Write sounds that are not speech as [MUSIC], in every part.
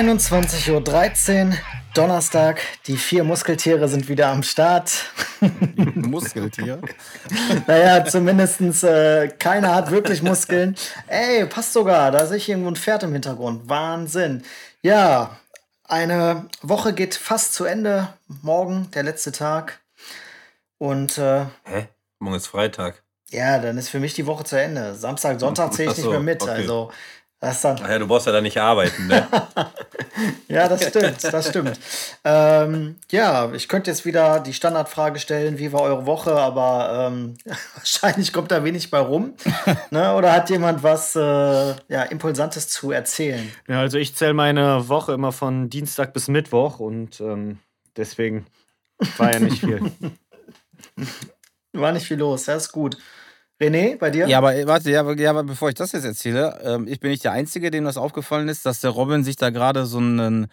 21.13 Uhr, Donnerstag. Die vier Muskeltiere sind wieder am Start. Muskeltier? [LAUGHS] naja, zumindest äh, keiner hat wirklich Muskeln. Ey, passt sogar. Da sehe ich irgendwo ein Pferd im Hintergrund. Wahnsinn. Ja, eine Woche geht fast zu Ende. Morgen, der letzte Tag. Und. Äh, Hä? Morgen ist Freitag. Ja, dann ist für mich die Woche zu Ende. Samstag, Sonntag zähle ich so, nicht mehr mit. Okay. Also das dann. Ach ja, du brauchst ja da nicht arbeiten, ne? [LAUGHS] ja, das stimmt, das stimmt. Ähm, ja, ich könnte jetzt wieder die Standardfrage stellen, wie war eure Woche, aber ähm, [LAUGHS] wahrscheinlich kommt da wenig bei rum. [LAUGHS] ne? Oder hat jemand was äh, ja, Impulsantes zu erzählen? Ja, also ich zähle meine Woche immer von Dienstag bis Mittwoch und ähm, deswegen war ja nicht viel. war nicht viel los, das ist gut. René, bei dir? Ja, aber warte, ja, ja, aber bevor ich das jetzt erzähle, ähm, ich bin nicht der Einzige, dem das aufgefallen ist, dass der Robin sich da gerade so ein,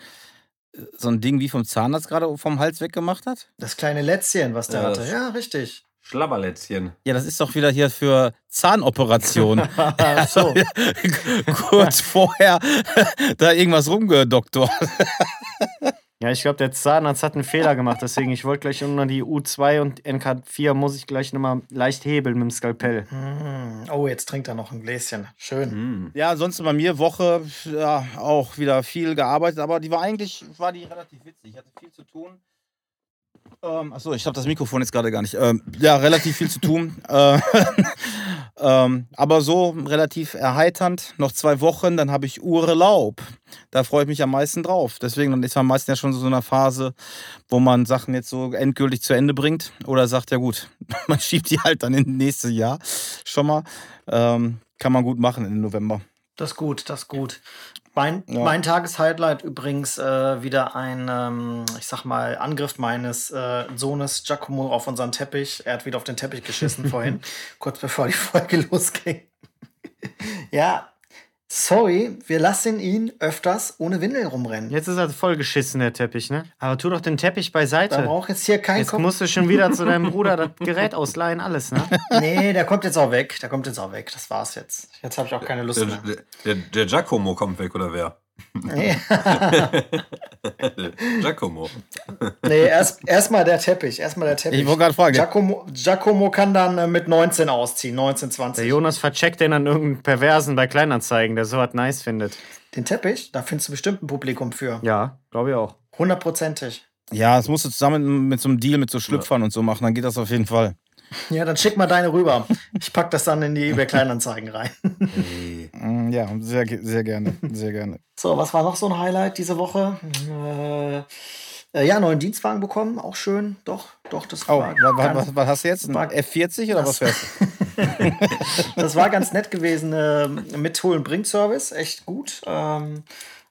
so ein Ding wie vom Zahnarzt gerade vom Hals weggemacht hat. Das kleine Lätzchen, was der ja, hatte. Ja, richtig. Schlabberlätzchen. Ja, das ist doch wieder hier für Zahnoperation. [LAUGHS] [LAUGHS] so. Kurz vorher [LAUGHS] da irgendwas rumgedoktort. Ja, ich glaube, der Zahnarzt hat einen Fehler gemacht, deswegen ich wollte gleich unter die U2 und NK4 muss ich gleich nochmal leicht hebeln mit dem Skalpell. Mm. Oh, jetzt trinkt er noch ein Gläschen. Schön. Mm. Ja, sonst bei mir Woche ja, auch wieder viel gearbeitet, aber die war eigentlich war die relativ witzig. Ich hatte viel zu tun. Ähm, achso, ich habe das Mikrofon jetzt gerade gar nicht. Ähm, ja, relativ viel zu tun. [LAUGHS] Äh, ähm, aber so relativ erheiternd. Noch zwei Wochen, dann habe ich Urlaub. Da freue ich mich am meisten drauf. Deswegen ist man meistens ja schon so in einer Phase, wo man Sachen jetzt so endgültig zu Ende bringt. Oder sagt, ja gut, [LAUGHS] man schiebt die halt dann ins nächste Jahr schon mal. Ähm, kann man gut machen im November. Das ist gut, das ist gut. Mein, ja. mein Tageshighlight übrigens äh, wieder ein, ähm, ich sag mal, Angriff meines äh, Sohnes Giacomo auf unseren Teppich. Er hat wieder auf den Teppich geschissen vorhin, [LAUGHS] kurz bevor die Folge [LAUGHS] losging. ja, Sorry, wir lassen ihn öfters ohne Windel rumrennen. Jetzt ist er voll geschissen, der Teppich, ne? Aber tu doch den Teppich beiseite. Da braucht jetzt hier kein Jetzt Kopf. musst du schon wieder zu deinem Bruder [LAUGHS] das Gerät ausleihen, alles, ne? [LAUGHS] Nee, der kommt jetzt auch weg. Der kommt jetzt auch weg. Das war's jetzt. Jetzt habe ich auch keine Lust der, mehr. Der, der, der Giacomo kommt weg, oder wer? Nee. [LAUGHS] Giacomo. Nee, erst erstmal der Teppich. Erstmal der Teppich. Ich wollte gerade fragen. Giacomo, Giacomo kann dann äh, mit 19 ausziehen, 19, 20. Der Jonas vercheckt den an irgendeinen Perversen bei Kleinanzeigen, der sowas nice findet. Den Teppich? Da findest du bestimmt ein Publikum für. Ja, glaube ich auch. Hundertprozentig. Ja, das musst du zusammen mit so einem Deal mit so Schlüpfern ja. und so machen, dann geht das auf jeden Fall. Ja, dann schick mal deine rüber. Ich pack das dann in die eBay Kleinanzeigen rein. Mm, ja, sehr, sehr gerne, sehr gerne. So, was war noch so ein Highlight diese Woche? Äh, äh ja, neuen Dienstwagen bekommen, auch schön. Doch, doch, das oh, war. Was, was, was, hast du jetzt? Ein F40 oder was fährst du? [LAUGHS] das war ganz nett gewesen. Äh, mit Hol- und Bring-Service, echt gut. Ähm,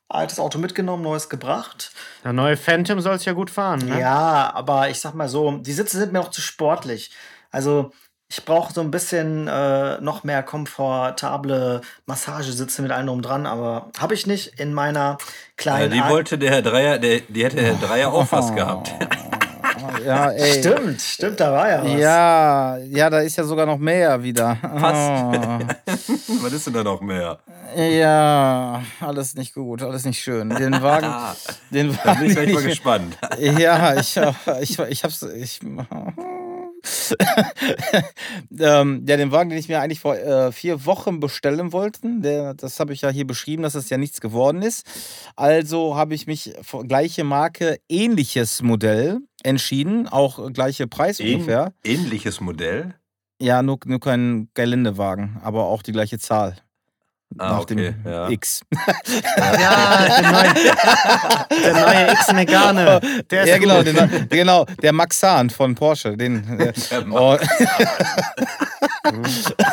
altes Auto mitgenommen, neues gebracht. Der neue Phantom soll es ja gut fahren, ne? Ja, aber ich sag mal so, die Sitze sind mir auch zu sportlich. Also ich brauche so ein bisschen äh, noch mehr komfortable Massagesitze mit allem drum dran, aber habe ich nicht in meiner kleinen. Ja, die wollte der Herr Dreier, der, die hätte der Herr Dreier auch fast gehabt. Ja, ey. Stimmt, stimmt, da war ja was. Ja, ja, da ist ja sogar noch mehr wieder. Fast. Oh. [LAUGHS] was ist denn da noch mehr? Ja, alles nicht gut, alles nicht schön. Den Wagen. [LAUGHS] den Wagen da bin ich gleich mal gespannt. Ja, ich, ich, ich hab's. Ich, [LAUGHS] ähm, ja, den Wagen, den ich mir eigentlich vor äh, vier Wochen bestellen wollte, der, das habe ich ja hier beschrieben, dass das ja nichts geworden ist. Also habe ich mich für gleiche Marke, ähnliches Modell entschieden, auch gleiche Preis Ähn ungefähr. Ähnliches Modell? Ja, nur, nur kein Geländewagen, aber auch die gleiche Zahl. Ah, nach okay, dem ja. X. ja, der neue, der neue X Megane. Der ist ja, genau, den, genau, der Maxan von Porsche. Den, äh, [LAUGHS] oh.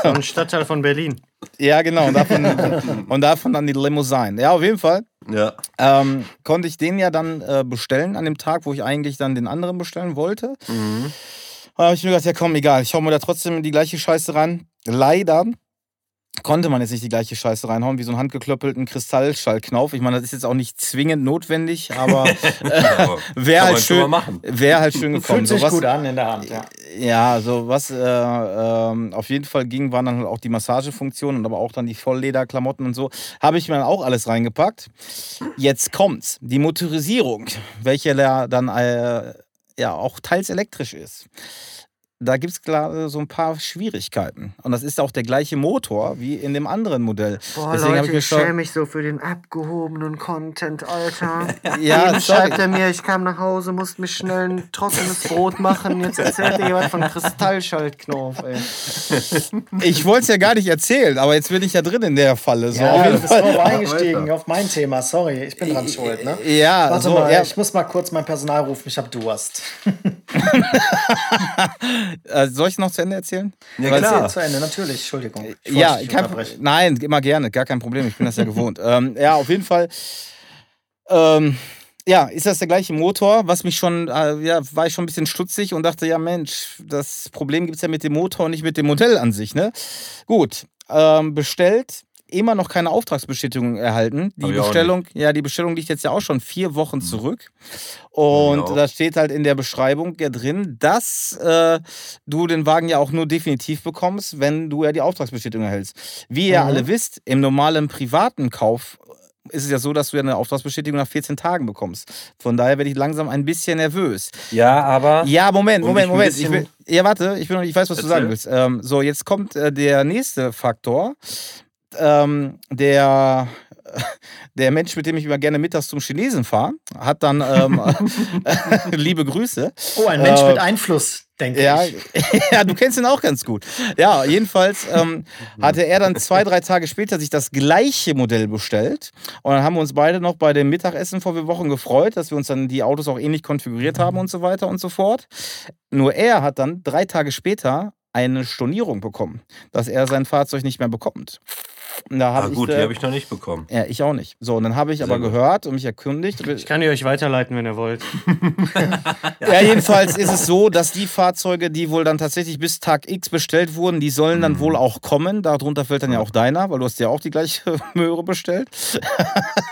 Ein Stadtteil von Berlin. Ja, genau. Und davon, und davon dann die Limousine. Ja, auf jeden Fall. Ja. Ähm, konnte ich den ja dann äh, bestellen an dem Tag, wo ich eigentlich dann den anderen bestellen wollte. Mhm. Da habe ich mir gedacht, ja komm, egal, ich hau mir da trotzdem die gleiche Scheiße ran. Leider konnte man jetzt nicht die gleiche Scheiße reinhauen wie so einen handgeklöppelten Kristallschallknauf. Ich meine, das ist jetzt auch nicht zwingend notwendig, aber [LAUGHS] äh, wäre halt schön, wäre halt schön gekommen. Fühlt sich So was- gut an in der Hand, ja. Ja, so was äh, ähm, auf jeden Fall ging, waren dann halt auch die Massagefunktionen und aber auch dann die Volllederklamotten und so. Habe ich mir dann auch alles reingepackt. Jetzt kommt's. Die Motorisierung, welche ja dann äh, ja auch teils elektrisch ist. Da gibt es klar so ein paar Schwierigkeiten. Und das ist auch der gleiche Motor wie in dem anderen Modell. Boah, Deswegen Leute, ich mir ich schäme mich so für den abgehobenen Content, Alter. [LAUGHS] Ja, Eben schreibt er mir, ich kam nach Hause, musste mich schnell ein trockenes Brot machen. Jetzt erzählt er jemand von Kristallschaltknopf, ey. [LAUGHS] Ich wollte es ja gar nicht erzählen, aber jetzt bin ich ja drin in der Falle. So, Ja, du bist drauf eingestiegen auf mein Thema. Sorry, ich bin dran schuld, ne? Ja, Warte so, mal, ja, ich muss mal kurz mein Personal rufen, ich hab Durst. [LAUGHS] [LAUGHS] äh, soll ich noch zu Ende erzählen? Ja, Weil- klar. Zu Ende, natürlich, Entschuldigung. Ich Ja, kein, nein, immer gerne, gar kein Problem. Ich bin das ja gewohnt. [LAUGHS] ähm, ja, auf jeden Fall. Ähm, ja, ist das der gleiche Motor, was mich schon, äh, ja, war ich schon ein bisschen stutzig und dachte, ja Mensch, das Problem gibt es ja mit dem Motor und nicht mit dem Modell an sich, ne? Gut, ähm, bestellt, immer noch keine Auftragsbestätigung erhalten. Die Hab Bestellung, ja, die Bestellung liegt jetzt ja auch schon vier Wochen zurück. Und auch. da steht halt in der Beschreibung ja drin, dass äh, du den Wagen ja auch nur definitiv bekommst, wenn du ja die Auftragsbestätigung erhältst. Wie ihr Mhm. alle wisst, im normalen privaten Kauf ist es ja so, dass du ja eine Auftragsbestätigung nach 14 Tagen bekommst. Von daher werde ich langsam ein bisschen nervös. Ja, aber. Ja, Moment, Moment, Moment. Ich will, ja, warte, ich, bin, ich weiß, was du sagen Erzähl. willst. Ähm, so, jetzt kommt äh, der nächste Faktor. Ähm, der, [LAUGHS] der Mensch, mit dem ich immer gerne mittags zum Chinesen fahre, hat dann ähm, [LAUGHS] [LAUGHS] liebe Grüße. Oh, ein Mensch Äh, mit Einfluss, denke Ja, ich. ja, du kennst ihn auch ganz gut. Ja, jedenfalls ähm, hatte er dann zwei, drei Tage später sich das gleiche Modell bestellt. Und dann haben wir uns beide noch bei dem Mittagessen vor vier Wochen gefreut, dass wir uns dann die Autos auch ähnlich konfiguriert haben und so weiter und so fort. Nur er hat dann drei Tage später eine Stornierung bekommen, dass er sein Fahrzeug nicht mehr bekommt. Da Ah, habe gut, ich, die äh, habe ich noch nicht bekommen. ja, ich auch nicht. So, und dann habe ich aber gut. gehört und mich erkundigt. Ich kann die euch weiterleiten, wenn ihr wollt. [LAUGHS] Ja, jedenfalls ist es so, dass die Fahrzeuge, die wohl dann tatsächlich bis Tag X bestellt wurden, die sollen dann wohl auch kommen. Darunter fällt dann ja auch deiner, weil du hast ja auch die gleiche [LAUGHS] Möhre bestellt.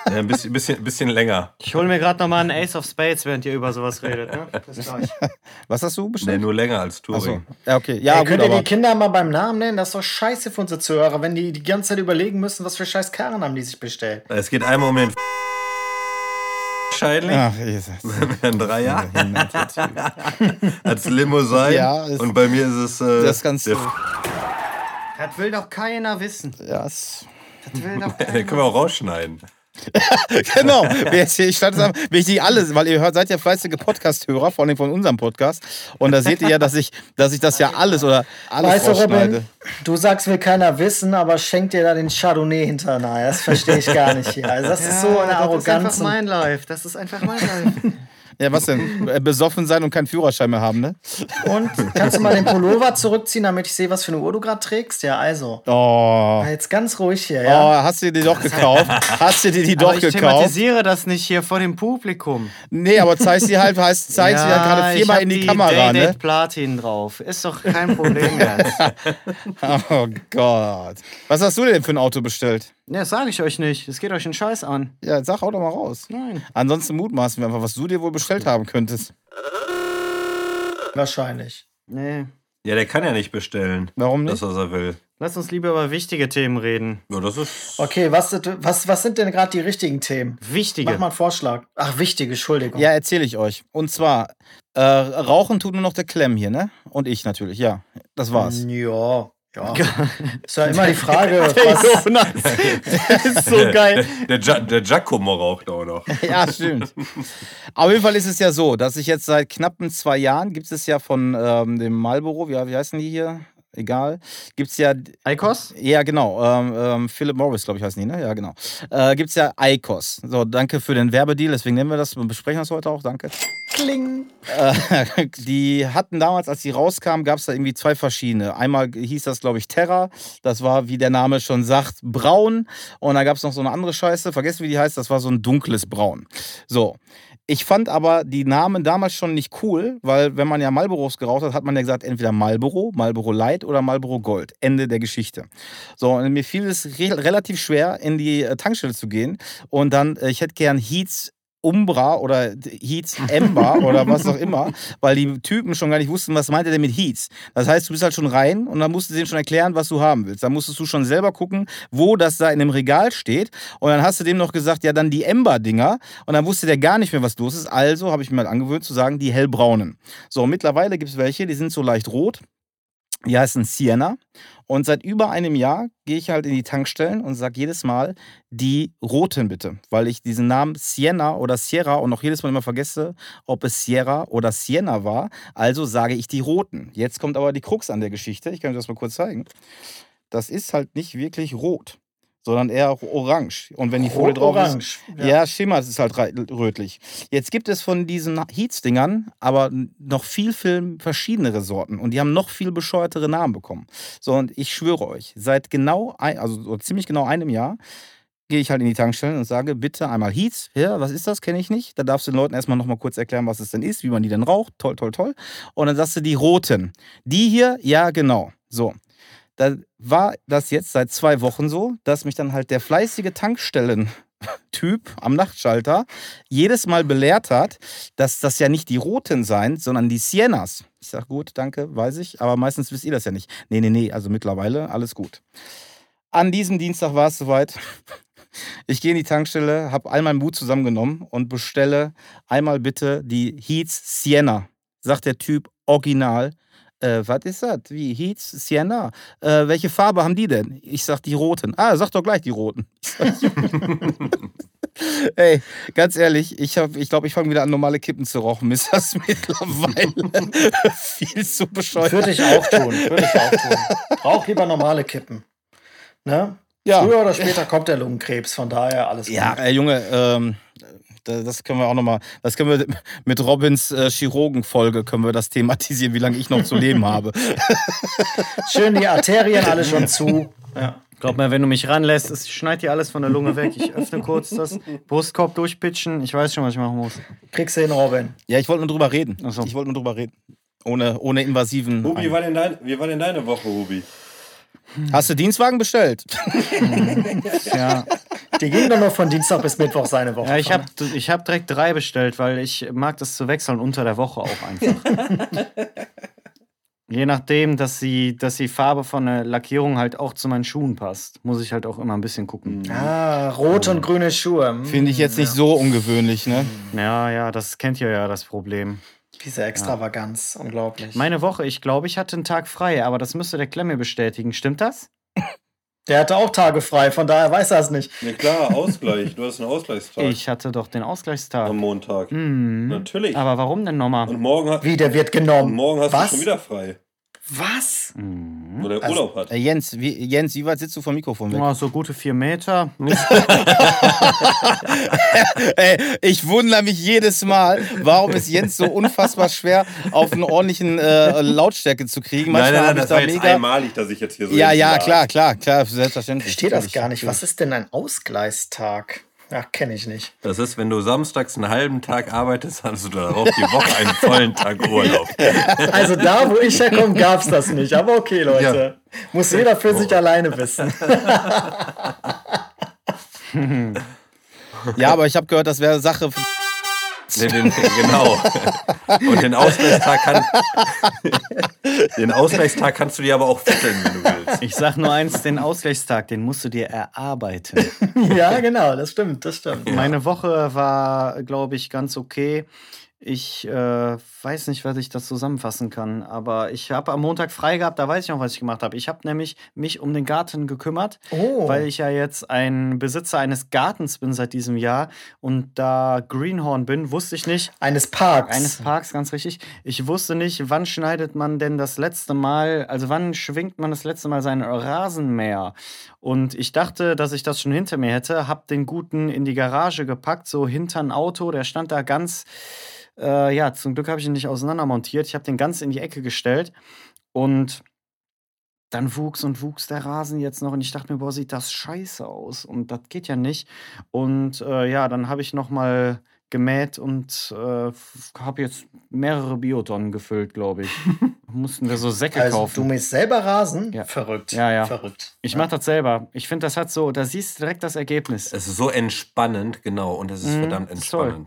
Ja, ein bisschen, bisschen, bisschen länger. Ich hole mir gerade nochmal einen Ace of Spades, während ihr über sowas redet. Ne? Bis gleich. [LAUGHS] Was hast du Nee, bestellt? nur länger als. Touring. Ja, okay. Ja, Ey, gut, könnt ihr aber. die Kinder mal beim Namen nennen? Das ist doch scheiße für unsere Zuhörer, wenn die die ganze Zeit überlegen müssen, was für scheiß Karren haben die sich bestellt. Es geht einmal um den wahrscheinlich. Ach, Jesus. [LAUGHS] Ein Dreier als Limo sein. Ja, ist- und bei mir ist es äh, Das ist ganz. der, Das will doch keiner wissen. Ja, Das will doch [LAUGHS] den keiner können wir auch rausschneiden. [LAUGHS] genau. [LAUGHS] Ich stand die alles, weil ihr hört, seid ja fleißige Podcast-Hörer, vor allem von unserem Podcast. Und da seht ihr ja, dass ich, dass ich das ja alles oder alles Weißt du, rausschneide. Robin, du sagst, will keiner wissen, aber schenkt dir da den Chardonnay hinterher. Das verstehe ich gar nicht hier. Also das ist so eine Das ist Arroganz. einfach mein Life. Das ist einfach mein Life. [LAUGHS] Ja, was denn? Äh, Besoffen sein und keinen Führerschein mehr haben, ne? Und kannst du mal den Pullover zurückziehen, damit ich sehe, was für eine Uhr du gerade trägst? Ja, also. Oh. Jetzt ganz ruhig hier, Oh, ja. hast du dir die doch gekauft? Hast du dir die doch Aber ich gekauft? thematisiere das nicht hier vor dem Publikum. Nee, aber zeig sie halt, heißt, zeig sie halt gerade ich viermal in die, die Kamera, Day-Date ne? Platin drauf. Ist doch kein Problem jetzt. [LAUGHS] Oh Gott. Was hast du denn für ein Auto bestellt? Ne, das sage ich euch nicht. Es geht euch einen Scheiß an. Ja, sag auch doch mal raus. Nein. Ansonsten mutmaßen wir einfach, was du dir wohl bestellt haben könntest. Wahrscheinlich. Nee. Ja, der kann ja nicht bestellen. Warum Das, nicht? was er will. Lass uns lieber über wichtige Themen reden. Ja, das ist. Okay, was, was, was sind denn gerade die richtigen Themen? Wichtige. Mach mal einen Vorschlag. Ach, wichtige, Entschuldigung. Ja, erzähle ich euch. Und zwar, äh, Rauchen tut nur noch der Klemm hier, ne? Und ich natürlich, ja. Das war's. Ja, ja. [LAUGHS] Ist ja immer die Frage, was, Jonas. [LAUGHS] Ist so geil. Der, der, der Giacomo raucht auch noch. [LAUGHS] Ja, stimmt. Auf jeden Fall ist es ja so, dass ich jetzt seit knappen zwei Jahren, gibt es ja von ähm, dem Marlboro, wie, wie heißen die hier? Egal. Gibt es ja Eikos? Ja, genau. Ähm, ähm, Philip Morris, glaube ich, heißen die, ne? Ja, genau. Äh, Gibt es ja ICOS. So, danke für den Werbedeal, deswegen nehmen wir das und besprechen das heute auch, danke. kling. Äh, [LAUGHS] die hatten damals, als die rauskamen, gab es da irgendwie zwei verschiedene. Einmal hieß das, glaube ich, Terra. Das war, wie der Name schon sagt, braun. Und dann gab es noch so eine andere Scheiße, vergessen, wie die heißt, das war so ein dunkles Braun. So. Ich fand aber die Namen damals schon nicht cool, weil wenn man ja Marlboros geraucht hat, hat man ja gesagt, entweder Marlboro, Marlboro Light oder Marlboro Gold. Ende der Geschichte. So, und mir fiel es re relativ schwer, in die äh, Tankstelle zu gehen und dann, äh, ich hätte gern Heats Umbra oder Heats Ember oder was auch immer, weil die Typen schon gar nicht wussten, was meint er denn mit Heats. Das heißt, du bist halt schon rein und dann musst du denen schon erklären, was du haben willst. Dann musstest du schon selber gucken, wo das da in dem Regal steht. Und dann hast du dem noch gesagt, ja, dann die Ember-Dinger. Und dann wusste der gar nicht mehr, was los ist. Also habe ich mir mal angewöhnt zu sagen, die hellbraunen. So, mittlerweile gibt es welche, die sind so leicht rot. Die heißen Sienna. Und seit über einem Jahr gehe ich halt in die Tankstellen und sage jedes Mal die roten bitte, weil ich diesen Namen Sienna oder Sierra und auch jedes Mal immer vergesse, ob es Sierra oder Sienna war. Also sage ich die roten. Jetzt kommt aber die Krux an der Geschichte. Ich kann euch das mal kurz zeigen. Das ist halt nicht wirklich rot sondern eher orange. Und wenn die Folie drauf Orange. ist, ja. ja, schimmert es halt rötlich. Jetzt gibt es von diesen Heats-Dingern aber noch viel, viel verschiedenere Sorten und die haben noch viel bescheuertere Namen bekommen. So, und ich schwöre euch, seit genau, ein, also so ziemlich genau einem Jahr, gehe ich halt in die Tankstellen und sage, bitte einmal Heats. Ja, was ist das? Kenne ich nicht. Da darfst du den Leuten erstmal nochmal kurz erklären, was es denn ist, wie man die denn raucht. Toll, toll, toll. Und dann sagst du die roten. Die hier, ja, genau. So da war das jetzt seit zwei Wochen so, dass mich dann halt der fleißige Tankstellen-Typ am Nachtschalter jedes Mal belehrt hat, dass das ja nicht die roten seien, sondern die Siennas. Ich sage, gut, danke, weiß ich, aber meistens wisst ihr das ja nicht. Nee, nee, nee, also mittlerweile alles gut. An diesem Dienstag war es soweit. Ich gehe in die Tankstelle, habe all meinen Mut zusammengenommen und bestelle einmal bitte die Heats Sienna. Sagt der Typ original äh, was ist das? Wie Heats, Sienna? Äh, welche Farbe haben die denn? Ich sag die roten. Ah, sag doch gleich die roten. [LAUGHS] Ey, ganz ehrlich, ich glaube, ich, glaub, ich fange wieder an, normale Kippen zu rauchen. Mir ist das [LAUGHS] mittlerweile [LAUGHS] viel zu bescheuert. Würde ich auch tun. Würde ich auch tun. Rauch lieber normale Kippen. Ne? Ja. Früher oder später kommt der Lungenkrebs, von daher alles gut. Ja, äh, Junge, ähm, das können wir auch nochmal, das können wir [LAUGHS] mit Robins äh, Chirurgenfolge können wir das thematisieren, wie lange ich noch zu leben habe. [LAUGHS] Schön die Arterien alle schon zu. Ja. Glaub mir, wenn du mich ranlässt, es schneidet dir alles von der Lunge weg. Ich öffne kurz das Brustkorb durchpitchen. Ich weiß schon, was ich machen muss. Kriegst du hin, Robin? Ja, ich wollte nur drüber reden. So. Ich wollte nur drüber reden. Ohne, ohne invasiven. Hubi, wie war, denn dein, wie war denn deine Woche, Hubi? Hast du Dienstwagen bestellt? [LAUGHS] ja. Die ging doch noch von Dienstag bis Mittwoch seine Woche. Ja, ich habe ich hab direkt drei bestellt, weil ich mag das zu wechseln unter der Woche auch einfach. [LAUGHS] Je nachdem, dass die, dass die Farbe von der Lackierung halt auch zu meinen Schuhen passt, muss ich halt auch immer ein bisschen gucken. Ah, rote und grüne Schuhe. Hm. Finde ich jetzt nicht so ungewöhnlich, ne? Ja, ja, das kennt ihr ja, das Problem. Diese Extravaganz, unglaublich. Meine Woche, ich glaube, ich hatte einen Tag frei, aber das müsste der Klemme bestätigen. Stimmt das? Der hatte auch Tage frei, von daher weiß er es nicht. Ja klar, Ausgleich. Du hast einen Ausgleichstag. Ich hatte doch den Ausgleichstag. Am Montag. Mhm. Natürlich. Aber warum denn nochmal? Und morgen, hat, Wie, der wird und genommen. morgen hast Was? du schon wieder frei. Was? Mhm. Wo der Also- Urlaub hat. Äh, Jens, wie, Jens, wie weit sitzt du vom Mikrofon weg? Ja, so gute vier Meter. [LAUGHS] [LAUGHS] Ey, ich wundere mich jedes Mal, warum ist Jens so unfassbar schwer, auf einen ordentlichen äh, Lautstärke zu kriegen. Nein, Manchmal nein, nein, ich das war da jetzt mega. einmalig, dass ich jetzt hier so Ja, ja, klar, klar, klar, selbstverständlich. Ich verstehe das gar nicht. Was ist denn ein Ausgleichstag? Ja, kenne ich nicht. Das ist, wenn du samstags einen halben Tag arbeitest, hast du darauf die Woche einen vollen Tag Urlaub. [LAUGHS] Also da, wo ich herkomme, gab es das nicht. Aber okay, Leute. Muss jeder für sich alleine wissen. [LAUGHS] Ja, aber ich habe gehört, das wäre Sache. Den, den, genau. Und den Ausgleichstag, kann, den Ausgleichstag kannst du dir aber auch vierteln, wenn du willst. Ich sag nur eins, den Ausgleichstag, den musst du dir erarbeiten. [LAUGHS] ja, genau, das stimmt, das stimmt. Meine Woche war, glaube ich, ganz okay. Ich äh, weiß nicht, was ich das zusammenfassen kann, aber ich habe am Montag frei gehabt, da weiß ich noch, was ich gemacht habe. Ich habe nämlich mich um den Garten gekümmert, Oh. weil ich ja jetzt ein Besitzer eines Gartens bin seit diesem Jahr und da Greenhorn bin, wusste ich nicht, Eines Parks. eines Parks, ganz richtig. Ich wusste nicht, wann schneidet man denn das letzte Mal, also wann schwingt man das letzte Mal seinen Rasenmäher? Und ich dachte, dass ich das schon hinter mir hätte, hab den guten in die Garage gepackt, so hinter ein Auto, der stand da ganz, äh, ja, zum Glück habe ich ihn nicht auseinander montiert. Ich habe den ganz in die Ecke gestellt und dann wuchs und wuchs der Rasen jetzt noch und ich dachte mir, boah, sieht das scheiße aus und das geht ja nicht. Und äh, ja, dann habe ich noch mal gemäht und äh, habe jetzt mehrere Biotonnen gefüllt, glaube ich. [LAUGHS] Mussten wir so Säcke Also kaufen. du mähst selber Rasen? Ja. Verrückt. Ja, ja. Verrückt. Ich mache das selber. Ich finde, das hat so, da siehst du direkt das Ergebnis. Es ist so entspannend, genau. Und es ist Mhm, verdammt ist toll.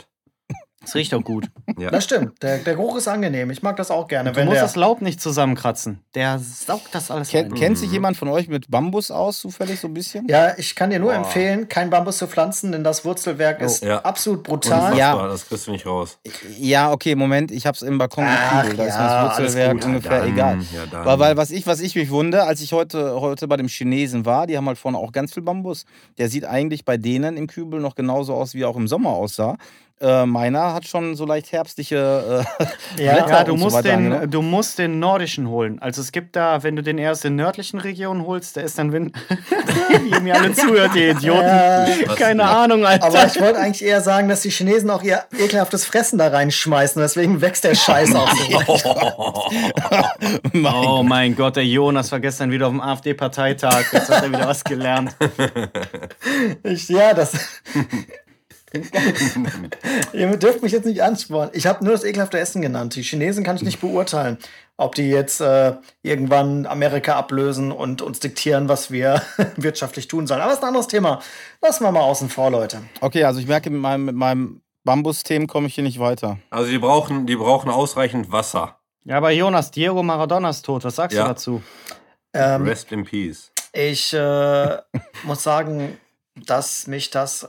Es riecht auch gut. [LAUGHS] Ja. Das stimmt. Der, der Geruch ist angenehm. Ich mag das auch gerne. Du wenn musst der, das Laub nicht zusammenkratzen. Der saugt das alles Ken, ein. Kennt sich jemand von euch mit Bambus aus, zufällig so ein bisschen? ja, ich kann dir nur Boah. empfehlen, kein Bambus zu pflanzen, denn das Wurzelwerk ist Ja. absolut Unfassbar, brutal. Ja. das kriegst du nicht raus. Ja, okay, Moment, ich hab's im Balkon Ach, gekühlt. Da ist ja, das Wurzelwerk ungefähr Dann, egal. Ja. Weil, weil was ich, was ich mich wundere, als ich heute, heute bei dem Chinesen war, die haben halt vorne auch ganz viel Bambus. Der sieht eigentlich bei denen im Kübel noch genauso aus, wie er auch im Sommer aussah. Äh, meiner hat schon so leicht herbstliche äh, [LAUGHS] Ja. Blätter Ja, du und so musst, weiter den, angenommen. du musst den nordischen holen. Also es gibt da, wenn du den erst in nördlichen Regionen holst, der ist dann, wenn [LAUGHS] ihr mir alle zuhört, ihr Idioten. Ja. Keine Ahnung, Alter. Aber ich wollte eigentlich eher sagen, dass die Chinesen auch ihr ekelhaftes Fressen da reinschmeißen. Deswegen wächst der Scheiß auch so. [LAUGHS] Mein Oh mein Gott, der Jonas war gestern wieder auf dem AfD-Parteitag. Jetzt hat er wieder was gelernt. Ich, ja, das. [LAUGHS] Ihr dürft mich jetzt nicht anspornen. Ich habe nur das ekelhafte Essen genannt. Die Chinesen kann ich nicht beurteilen, ob die jetzt äh, irgendwann Amerika ablösen und uns diktieren, was wir [LAUGHS] wirtschaftlich tun sollen. Aber das ist ein anderes Thema. Lassen wir mal außen vor, Leute. Okay, also ich merke, mit meinem, mit meinem Bambus-Themen komme ich hier nicht weiter. Also die brauchen, die brauchen ausreichend Wasser. Ja, aber Jonas, Diego Maradona ist tot. Was sagst Ja. du dazu? Ähm, Rest in peace. Ich äh, [LAUGHS] muss sagen, dass mich das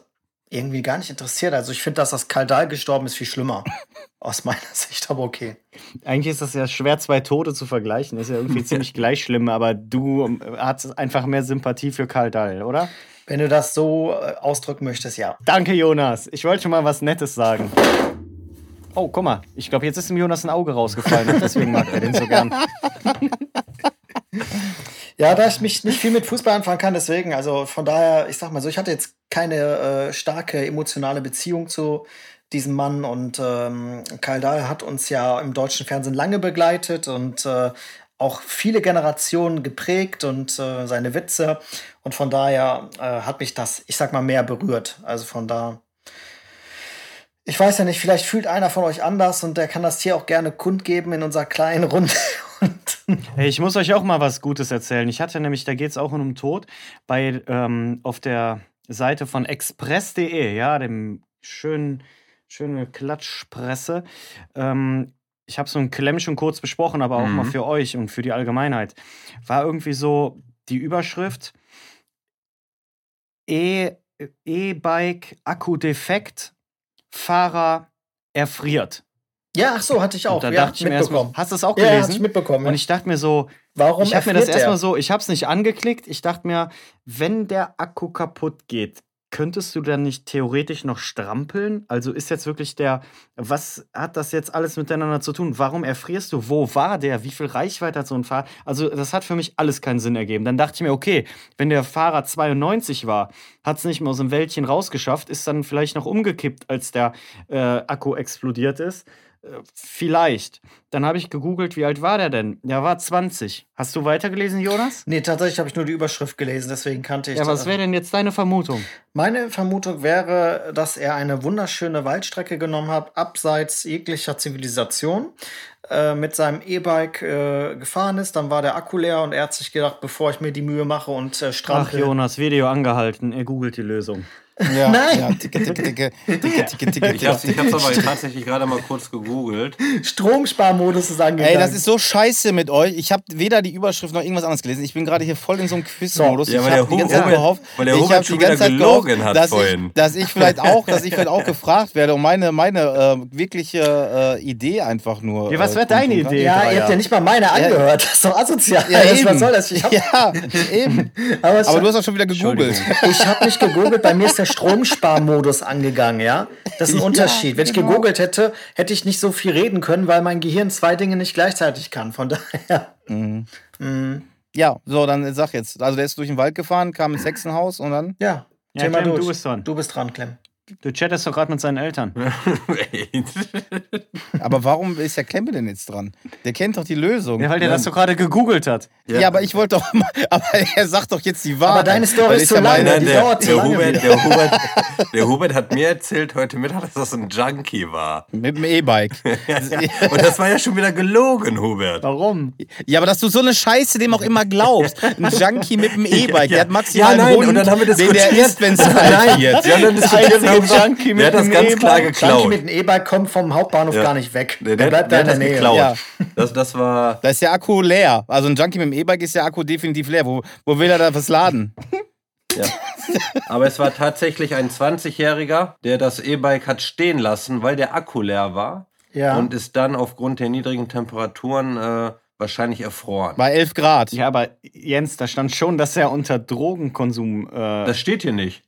irgendwie gar nicht interessiert. Also ich finde, dass das Kaldal gestorben ist viel schlimmer. [LAUGHS] Aus meiner Sicht, aber okay. Eigentlich ist das ja schwer, zwei Tote zu vergleichen. Ist ja irgendwie [LAUGHS] ziemlich gleich schlimm, aber du ähm, hast einfach mehr Sympathie für Karl Dall, oder? Wenn du das so äh, ausdrücken möchtest, ja. Danke, Jonas. Ich wollte schon mal was Nettes sagen. Oh, guck mal. Ich glaube, jetzt ist dem Jonas ein Auge rausgefallen und deswegen mag er den so gern. [LAUGHS] Ja, da ich mich nicht viel mit Fußball anfangen kann, deswegen, also von daher, ich sag mal so, ich hatte jetzt keine äh, starke emotionale Beziehung zu diesem Mann und ähm, Karl Dahl hat uns ja im deutschen Fernsehen lange begleitet und äh, auch viele Generationen geprägt und äh, seine Witze und von daher äh, hat mich das, ich sag mal, mehr berührt. Also von da. Ich weiß ja nicht, vielleicht fühlt einer von euch anders und der kann das hier auch gerne kundgeben in unserer kleinen Runde. [LAUGHS] Hey, ich muss euch auch mal was Gutes erzählen. Ich hatte nämlich, da geht es auch um den Tod, bei ähm, auf der Seite von express.de, ja, dem schönen, schöne Klatschpresse. Ähm, ich habe so ein Klemm schon kurz besprochen, aber auch Mhm. mal für euch und für die Allgemeinheit. War irgendwie so die Überschrift E- E-Bike Akku defekt, Fahrer erfriert. Ja, ach so, hatte ich auch. Und da ja, dachte ich mir erstmal, hast du es auch Ja, hatte gelesen? ich mitbekommen. Und ich dachte mir so, Warum ich habe mir das erstmal so, ich habe es nicht angeklickt. Ich dachte mir, wenn der Akku kaputt geht, könntest du dann nicht theoretisch noch strampeln? Also ist jetzt wirklich der, was hat das jetzt alles miteinander zu tun? Warum erfrierst du? Wo war der? Wie viel Reichweite hat so ein Fahrer? Also das hat für mich alles keinen Sinn ergeben. Dann dachte ich mir, okay, wenn der Fahrer 92 war, hat es nicht mehr aus dem Wäldchen rausgeschafft, ist dann vielleicht noch umgekippt, als der äh, Akku explodiert ist. Vielleicht. Dann habe ich gegoogelt, wie alt war der denn? Der war 20. Hast du weitergelesen, Jonas? Nee, tatsächlich habe ich nur die Überschrift gelesen, deswegen kannte ich Ja, das. was wäre denn jetzt deine Vermutung? Meine Vermutung wäre, dass er eine wunderschöne Waldstrecke genommen hat, abseits jeglicher Zivilisation, äh, mit seinem E-Bike äh, gefahren ist. Dann war der Akku leer und er hat sich gedacht, bevor ich mir die Mühe mache und äh, Ach, strampel. Jonas, Video angehalten. Er googelt die Lösung. [LAUGHS] Ja, Nein. ja, ticke, ticke, ticke, ticke, ticke, ticke, Ich hab's, ich hab's aber tatsächlich gerade mal kurz gegoogelt. Stromsparmodus ist angegangen. Ey, das ist so scheiße mit euch. Ich habe weder die Überschrift noch irgendwas anderes gelesen. Ich bin gerade hier voll in so einem Quiz-Modus. Ja, ich weil hab der die ganze Zeit Hubert- gehofft, weil der ich Hubert hab die schon ganze wieder Zeit gelogen gehofft, hat dass vorhin. Ich, dass ich vielleicht auch, dass ich vielleicht auch gefragt werde und meine, meine äh, wirkliche äh, Idee einfach nur. Ja, was äh, wär deine. Idee? ja, ihr habt ja nicht mal meine angehört. Das ist doch asozial. Ja, eben. was soll das? Ich habe ja, eben. aber es- Aber du hast auch schon wieder gegoogelt. Ich habe nicht gegoogelt, bei mir ist der Stromsparmodus angegangen, ja. Das ist ein Ja, Unterschied. Wenn ich genau. gegoogelt hätte, hätte ich nicht so viel reden können, weil mein Gehirn zwei Dinge nicht gleichzeitig kann. Von daher. Mhm. Mm, Ja, so, dann sag jetzt. Also der ist durch den Wald gefahren, kam ins Hexenhaus und dann. ja, Ja, Thema Clem, durch. du bist dran. Du bist dran, Clem. Du chattest doch gerade mit seinen Eltern. [LAUGHS] Aber warum ist der Klemme denn jetzt dran? Der kennt doch die Lösung. Ja, weil der das doch gerade gegoogelt hat. Ja, aber ich wollte doch mal, [LAUGHS] aber er sagt doch jetzt die Wahrheit. Aber deine Story ist zu ja lang. meine- Nein, der, dauert zu der, lange Hubert, der, Hubert, der Hubert hat mir erzählt heute Mittag, dass das ein Junkie war. Mit dem E-Bike. [LAUGHS] Und das war ja schon wieder gelogen, Hubert. Warum? Ja, aber dass du so eine Scheiße dem auch immer glaubst. Ein Junkie mit dem E-Bike, der hat maximal ja, nein, einen Hund, und dann haben wir den diskutiert. der isst, wenn es wird. wir haben dann diskutiert Junkie mit der hat das ganz E-Bike. klar Junkie geklaut. mit dem E-Bike kommt vom Hauptbahnhof Ja. gar nicht weg. Der, Der, bleibt der da hat in das der Nähe. geklaut. Ja. Das, das war. [LAUGHS] Da ist der Akku leer. Also ein Junkie mit dem E-Bike ist der Akku definitiv leer. Wo, wo will er da was laden? Ja. Aber es war tatsächlich ein 20-Jähriger, der das E-Bike hat stehen lassen, weil der Akku leer war. Ja. Und ist dann aufgrund der niedrigen Temperaturen äh, wahrscheinlich erfroren. Bei 11 Grad. Ja, aber Jens, da stand schon, dass er unter Drogenkonsum. Äh, Das steht hier nicht.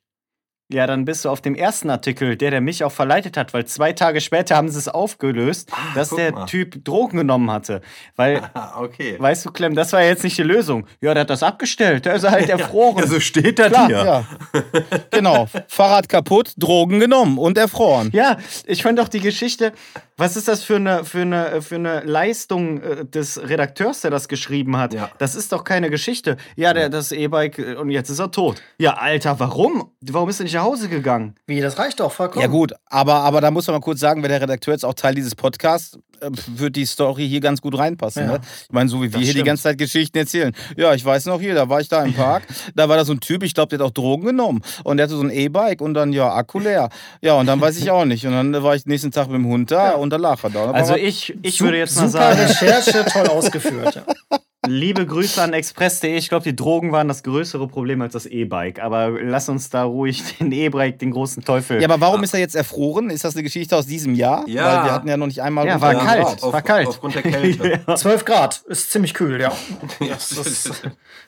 Ja, dann bist du auf dem ersten Artikel, der, der mich auch verleitet hat, weil zwei Tage später haben sie es aufgelöst, dass Ah, guck der mal. Typ Drogen genommen hatte. Weil, [LAUGHS] okay. weißt du, Clem, das war jetzt nicht die Lösung. Ja, der hat das abgestellt, der ist halt [LAUGHS] erfroren. Ja, so steht das Klar, hier. ja. [LAUGHS] genau. Fahrrad kaputt, Drogen genommen und erfroren. Ja, ich fand auch die Geschichte, was ist das für eine, für eine, für eine Leistung äh, des Redakteurs, der das geschrieben hat? Ja. Das ist doch keine Geschichte. Ja, der das E-Bike äh, und jetzt ist er tot. Ja, Alter, warum? Warum ist er nicht nach Hause gegangen? Wie, das reicht doch vollkommen. Ja gut, aber, aber da muss man mal kurz sagen, wenn der Redakteur jetzt auch Teil dieses Podcasts, wird die Story hier ganz gut reinpassen. Ja. Ne? Ich meine, so wie wir hier die stimmt. ganze Zeit Geschichten erzählen. Ja, ich weiß noch hier, da war ich da im [LAUGHS] Park, da war da so ein Typ, ich glaube, der hat auch Drogen genommen. Und der hatte so ein E-Bike und dann, ja, Akku leer. Ja, und dann weiß ich auch nicht. Und dann war ich nächsten Tag mit dem Hund da und da lag er da. Also ich, ich würde jetzt mal sagen, Recherche, toll ausgeführt. Ja. Liebe Grüße an Express.de. Ich glaube, die Drogen waren das größere Problem als das E-Bike. Aber lass uns da ruhig den E-Bike, den großen Teufel. ja, aber warum ist er jetzt erfroren? Ist das eine Geschichte aus diesem Jahr? Ja. Weil wir hatten ja noch nicht einmal. Ja, war Ja, kalt. auf, war kalt. Aufgrund der Kälte. [LAUGHS] 12 Grad ist ziemlich kühl, ja. [LAUGHS] Das, das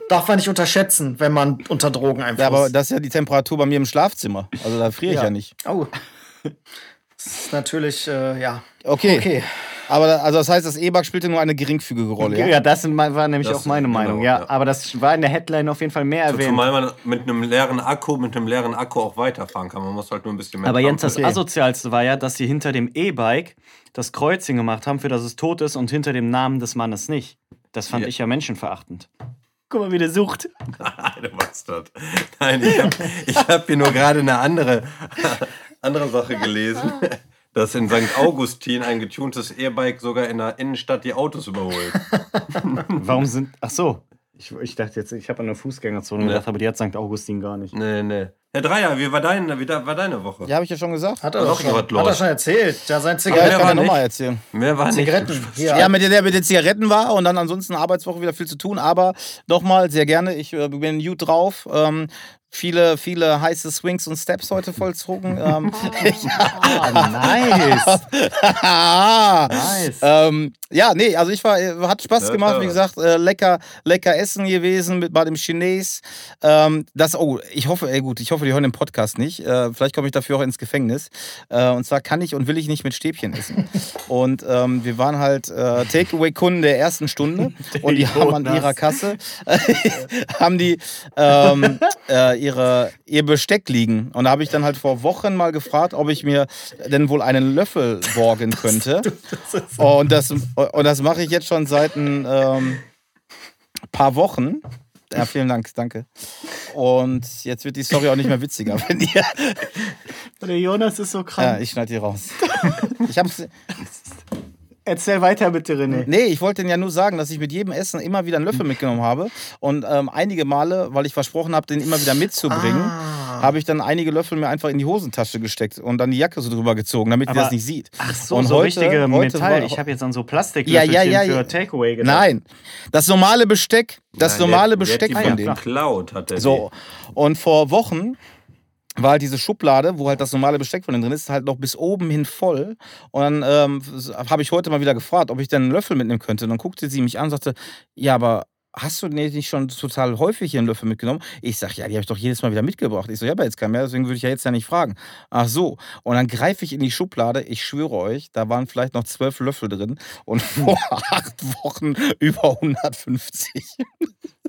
darf man nicht unterschätzen, wenn man unter Drogen einfach Ja, aber das ist ja die Temperatur bei mir im Schlafzimmer. Also da friere ich ja, Ja. nicht. Oh. Das ist natürlich, äh, ja. Okay. Okay. Aber da- also das heißt, das E-Bike spielte nur eine geringfügige Rolle. Ja, Ja? das war nämlich Das- auch meine genau, Meinung. Ja, ja. aber das war in der Headline auf jeden Fall mehr erwähnt. Zumal man mit einem leeren Akku, mit einem leeren Akku auch weiterfahren kann. Man muss halt nur ein bisschen mehr. Aber Jens, das Dampf- Asozialste war ja, dass sie hinter dem E-Bike das Kreuzchen gemacht haben, für das es tot ist, und hinter dem Namen des Mannes nicht. Das fand Ja. ich ja menschenverachtend. Guck mal, wie der sucht. [LAUGHS] du Bastard. Nein, ich habe hab hier nur gerade eine andere, [LAUGHS] andere Sache gelesen. [LAUGHS] Dass in St. Augustin ein getuntes E-Bike sogar in der Innenstadt die Autos überholt. [LAUGHS] Warum sind. Ach so. Ich, ich dachte jetzt, ich habe an der Fußgängerzone Nee. gedacht, aber die hat St. Augustin gar nicht. Nee, nee. Herr Dreier, wie war, dein, wie da- war deine Woche? Ja, habe ich ja schon gesagt. Hat er Doch, schon, was hat er schon erzählt. Ja, sein Ja, ich Zigaretten. mehr kann war ja nochmal nicht. erzählen. Mehr war nicht. Zigaretten. Hier. Ja, mit der, der mit den Zigaretten war und dann ansonsten Arbeitswoche wieder viel zu tun. Aber nochmal, sehr gerne. Ich äh, bin gut drauf. Ähm, viele, viele heiße Swings und Steps heute vollzogen. [LAUGHS] ähm, [LAUGHS] Ah, nice. [LAUGHS] nice. Ähm, ja, nee, also ich war, hat Spaß Ja, gemacht, klar. wie gesagt, äh, lecker, lecker Essen gewesen mit bei dem Chines. Ähm, das, oh, ich hoffe, ey gut, ich hoffe, die hören den Podcast nicht. Äh, vielleicht komme ich dafür auch ins Gefängnis. Äh, und zwar kann ich und will ich nicht mit Stäbchen essen. und ähm, wir waren halt äh, Takeaway-Kunden der ersten Stunde und die haben an ihrer Kasse haben die ähm, äh, ihre, ihr Besteck liegen. Und da habe ich dann halt vor Wochen mal gefragt, ob ich mir denn wohl einen Löffel borgen könnte. Und das, und das mache ich jetzt schon seit ein ähm, paar Wochen. Ja, vielen Dank, danke. Und jetzt wird die Story auch nicht mehr witziger, [LAUGHS] wenn ihr. Der Jonas ist so Ja, krank. ich schneide die raus. [LAUGHS] Ich hab's. [LAUGHS] Erzähl weiter bitte, René. Nee, ich wollte Ihnen ja nur sagen, dass ich mit jedem Essen immer wieder einen Löffel mitgenommen habe. Und ähm, einige Male, weil ich versprochen habe, den immer wieder mitzubringen, Ah. habe ich dann einige Löffel mir einfach in die Hosentasche gesteckt und dann die Jacke so drüber gezogen, damit ihr das nicht sieht. Ach so, Und so heute- richtige heute Metall. ich habe jetzt an so Plastik Ja, ja, ja, ja. für Takeaway gedacht. Nein, das normale Besteck, das Nein, normale der- der Besteck die von dem. Geklaut hat er So, und vor Wochen war halt diese Schublade, wo halt das normale Besteck von drin ist, halt noch bis oben hin voll. Und dann ähm, habe ich heute mal wieder gefragt, ob ich denn einen Löffel mitnehmen könnte. Und dann guckte sie mich an und sagte, ja, aber hast du nicht schon total häufig hier einen Löffel mitgenommen? Ich sage, ja, die habe ich doch jedes Mal wieder mitgebracht. Ich so, ja, aber jetzt keinen mehr, deswegen würde ich ja jetzt ja nicht fragen. Ach so. Und dann greife ich in die Schublade, ich schwöre euch, da waren vielleicht noch zwölf Löffel drin und [LAUGHS] vor acht Wochen über 150.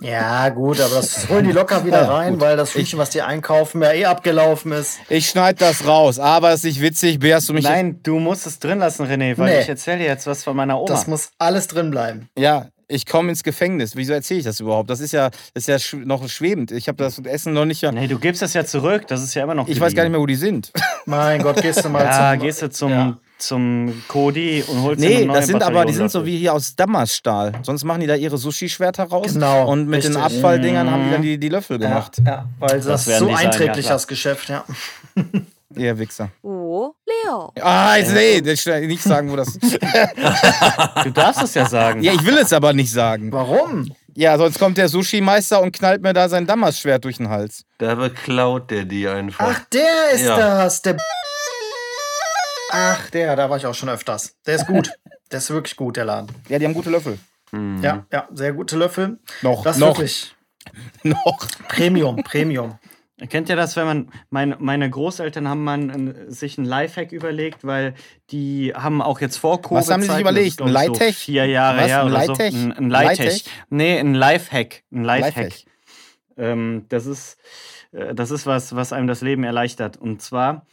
Ja, gut, aber das holen die locker wieder [LAUGHS] Ja, rein, gut. weil das Hühnchen, was die einkaufen, ja eh abgelaufen ist. Ich schneide das raus, aber es ist nicht witzig. Bär, hast du mich Nein, du musst es drin lassen, René, weil Nee. ich erzähle dir jetzt was von meiner Oma. Das muss alles drin bleiben. Ja, ich komme ins Gefängnis. Wieso erzähle ich das überhaupt? Das ist ja, das ist ja sch noch schwebend. Ich habe das Essen noch nicht. nee, du gibst das ja zurück, das ist ja immer noch Ich weiß gar nicht mehr, wo die sind. [LAUGHS] Mein Gott, gehst du mal Ja, zum. gehst du zum, Ja. zum Cody und holst Nee, eine neue das sind aber, die sind so wie hier aus Damasstahl. Sonst machen die da ihre Sushi-Schwerter raus. Genau, Und mit den richtig. Abfalldingern haben die dann die, die Löffel Ja, gemacht. ja, weil das, werden so die sein, einträglich ja, das Geschäft, ja. [LAUGHS] Ihr Wichser. 五六 Ah, jetzt, nee, nicht sagen, wo das. [LAUGHS] Du darfst es ja sagen. ja, ich will es aber nicht sagen. Warum? Ja, sonst kommt der Sushi-Meister und knallt mir da sein Damas-Schwert durch den Hals. Da beklaut der die einfach. Ach, der ist Ja. das. Der. Ach, der, da war ich auch schon öfters. Der ist gut. der ist wirklich gut, der Laden. Ja, die haben gute Löffel. Mhm. Ja, ja, sehr gute Löffel. Noch, Das ist noch, wirklich [LAUGHS] noch. Premium, Premium. Kennt ihr das, wenn man, mein, meine Großeltern haben man ein, sich einen Lifehack überlegt, weil die haben auch jetzt vor Covid. Was haben die sich überlegt? Ein So Lightech? vier Jahre Was? her Ein oder so. Ein, ein Lightech. Lightech? Nee, ein Lifehack. Ein Lifehack. Lifehack. Ähm, das ist, äh, das ist was, was einem das Leben erleichtert. Und zwar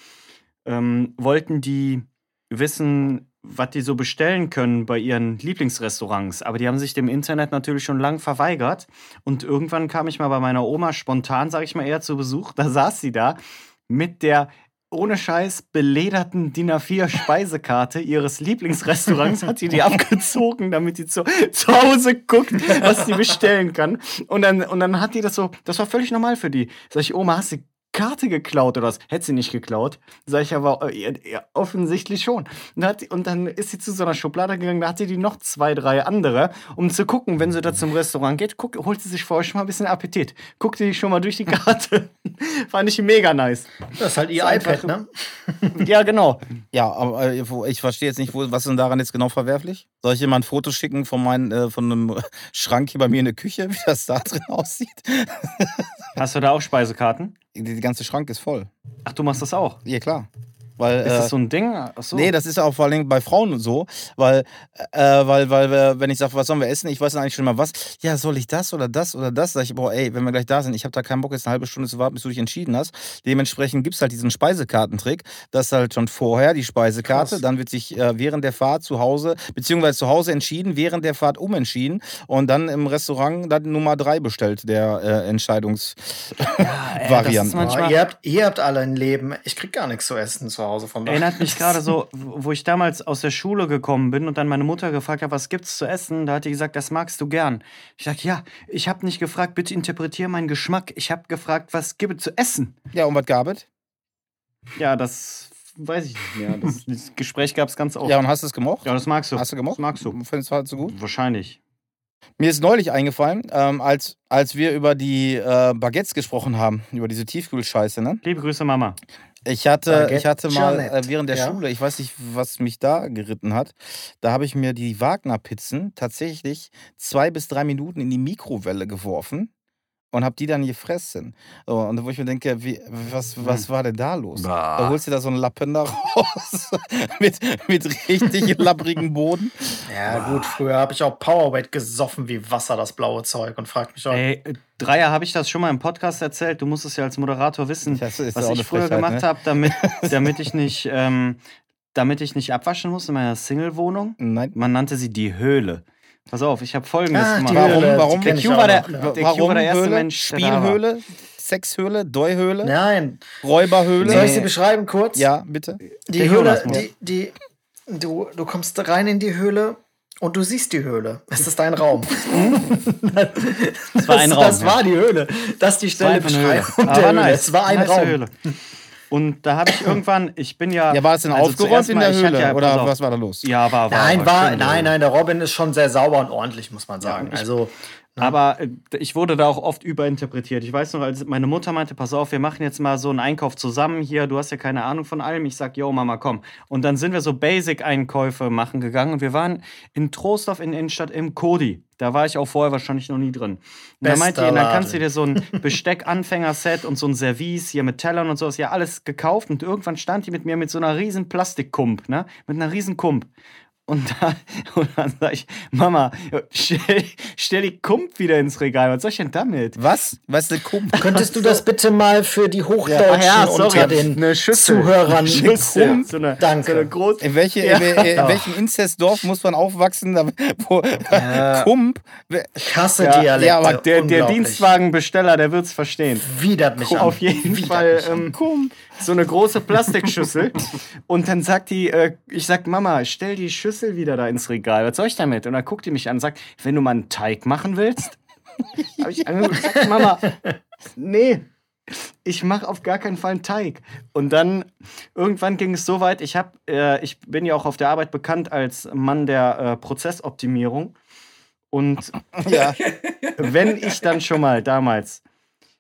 ähm, wollten die wissen, was die so bestellen können bei ihren Lieblingsrestaurants. Aber die haben sich dem Internet natürlich schon lang verweigert. Und irgendwann kam ich mal bei meiner Oma spontan, sage ich mal, eher zu Besuch. Da saß sie da mit der ohne Scheiß belederten DIN A4 Speisekarte ihres Lieblingsrestaurants hat die die abgezogen, damit die zu, zu Hause guckt, was sie bestellen kann. Und dann, und dann hat die das so, das war völlig normal für die. Sag ich, Oma, hast du Karte geklaut oder was? Hätte sie nicht geklaut. Sag ich aber, äh, ja, ja, offensichtlich schon. Und, dann hat und dann ist sie zu so einer Schublade gegangen, da hatte die noch zwei, drei andere, um zu gucken, wenn sie da zum Restaurant geht, guck, holt sie sich vorher schon mal ein bisschen Appetit. Guckt die schon mal durch die Karte. [LAUGHS] Fand ich mega nice. Das ist halt ihr Ist iPad, einfach- ne? [LAUGHS] Ja, genau. Ja, aber äh, ich verstehe jetzt nicht, wo, was ist denn daran jetzt genau verwerflich? Soll ich mal ein Foto schicken von, mein, äh, von einem Schrank hier bei mir in der Küche, [LAUGHS] wie das da drin aussieht? Hast du da auch Speisekarten? Die, die ganze Schrank ist voll. Ach, du machst das auch. Ja, klar. Weil, Ist äh, das so ein Ding? Ach so. Nee, das ist ja auch vor allem bei Frauen und so, weil, äh, weil, weil wir, wenn ich sage, was sollen wir essen, ich weiß dann eigentlich schon mal was. Ja, soll ich das oder das oder das? Sag ich, boah, ey, wenn wir gleich da sind, ich habe da keinen Bock, jetzt eine halbe Stunde zu warten, bis du dich entschieden hast. Dementsprechend gibt es halt diesen Speisekartentrick, dass halt schon vorher die Speisekarte, Krass. dann wird sich äh, während der Fahrt zu Hause, beziehungsweise zu Hause entschieden, während der Fahrt umentschieden und dann im Restaurant dann Nummer drei bestellt, der äh, Entscheidungsvariante. Manchmal- ihr, habt, ihr habt alle ein Leben. Ich krieg gar nichts zu essen zu Hause von daher. Erinnert mich [LAUGHS] gerade so, wo ich damals aus der Schule gekommen bin und dann meine Mutter gefragt hat, was gibt's zu essen? Da hat die gesagt, das magst du gern. Ich sag, ja, ich habe nicht gefragt, bitte interpretiere meinen Geschmack. Ich habe gefragt, was gibt es zu essen? ja, und was gab es? Ja, das weiß ich nicht mehr. Das, [LAUGHS] das Gespräch gab es ganz oft. Ja, und hast du es gemocht? Ja, das magst du. Hast du gemocht? Das magst du. Findest du halt so gut? Wahrscheinlich. Mir ist neulich eingefallen, ähm, als, als wir über die äh, Baguettes gesprochen haben, über diese Tiefkühlscheiße, ne? Liebe Grüße, Mama. Ich hatte, ich hatte mal äh, während der ja. Schule, ich weiß nicht, was mich da geritten hat, da habe ich mir die Wagner-Pizzen tatsächlich zwei bis drei Minuten in die Mikrowelle geworfen und habe die dann gefressen. So, und wo ich mir denke, wie, was, was war denn da los? Bah. Da holst du da so einen Lappen da raus [LAUGHS] mit, mit richtig [LAUGHS] labbrigen Boden. Ja, gut, früher habe ich auch Powerweight gesoffen wie Wasser, das blaue Zeug, und fragt mich auch. Ey, Dreier, habe ich das schon mal im Podcast erzählt? Du musst es ja als Moderator wissen, Das ist was ich früher Frechheit, gemacht ne? habe, damit, [LAUGHS] damit ich nicht, ähm, damit ich nicht abwaschen muss in meiner Single-Wohnung. Nein. Man nannte sie die Höhle. Pass auf, ich habe folgendes Ah, gemacht. Warum- warum- Der Q war der, ja. der, Q war der erste Höhle? Mensch. Spielhöhle? Sexhöhle? Doi-Höhle? Nein. Räuberhöhle? Soll ich sie beschreiben kurz? Ja, bitte. Die Der Höhle, die, die, du, du kommst rein in die Höhle und du siehst die Höhle. Es ist dein Raum. das war ein Raum, Das ja. war die Höhle. Das ist die Stelle. Beschreibung Aber nice. Es war ein Nice Raum. Höhle. Und da habe ich irgendwann, ich bin ja. Ja, war es denn also aufgeräumt in der Höhle? ja- oder auf. was war da los? Ja, war, war. Nein, war, nein, ja. nein, der Robin ist schon sehr sauber und ordentlich, muss man sagen. ich- also, Aber äh, ich wurde da auch oft überinterpretiert. Ich weiß noch, als meine Mutter meinte, pass auf, wir machen jetzt mal so einen Einkauf zusammen hier. Du hast ja keine Ahnung von allem. Ich sag, yo, Mama, komm. Und dann sind wir so Basic-Einkäufe machen gegangen und wir waren in Trostorf in der Innenstadt im Kodi. Da war ich auch vorher wahrscheinlich noch nie drin. Und dann meinte ihr, dann kannst du dir so ein [LAUGHS] Besteck-Anfänger-Set und so ein Service hier mit Tellern und sowas, ja alles gekauft. Und irgendwann stand die mit mir mit so einer riesen Plastikkump, ne? Mit einer riesen Kump. Und, da, [LAUGHS] und dann sag ich, Mama, stell, stell die Kump wieder ins Regal. Was soll ich denn damit? Was? Was ist eine Kump? Könntest du das bitte mal für die Hochdeutschen Ach ja, sorry, unter den eine Schüssel. Zuhörern Schüssel. Kump? So eine, Danke. So eine große, In, welche, Ja. in, wel- in welchem Inzestdorf muss man aufwachsen, da- wo Kump? Ich hasse Ja, Dialekte. ja, aber der, der. Dienstwagenbesteller, der wird's verstehen. Widert mich an. Auf jeden Widert Fall mich an. So eine große Plastikschüssel. und dann sagt die, äh, ich sag, Mama, stell die Schüssel wieder da ins Regal. Was soll ich damit? Und dann guckt die mich an und sagt, wenn du mal einen Teig machen willst. [LAUGHS] Habe ich angeguckt und gesagt, Mama, nee, ich mache auf gar keinen Fall einen Teig. Und dann irgendwann ging es so weit, ich, hab, äh, ich bin ja auch auf der Arbeit bekannt als Mann der äh, Prozessoptimierung. Und [LAUGHS] Ja. wenn ich dann schon mal damals,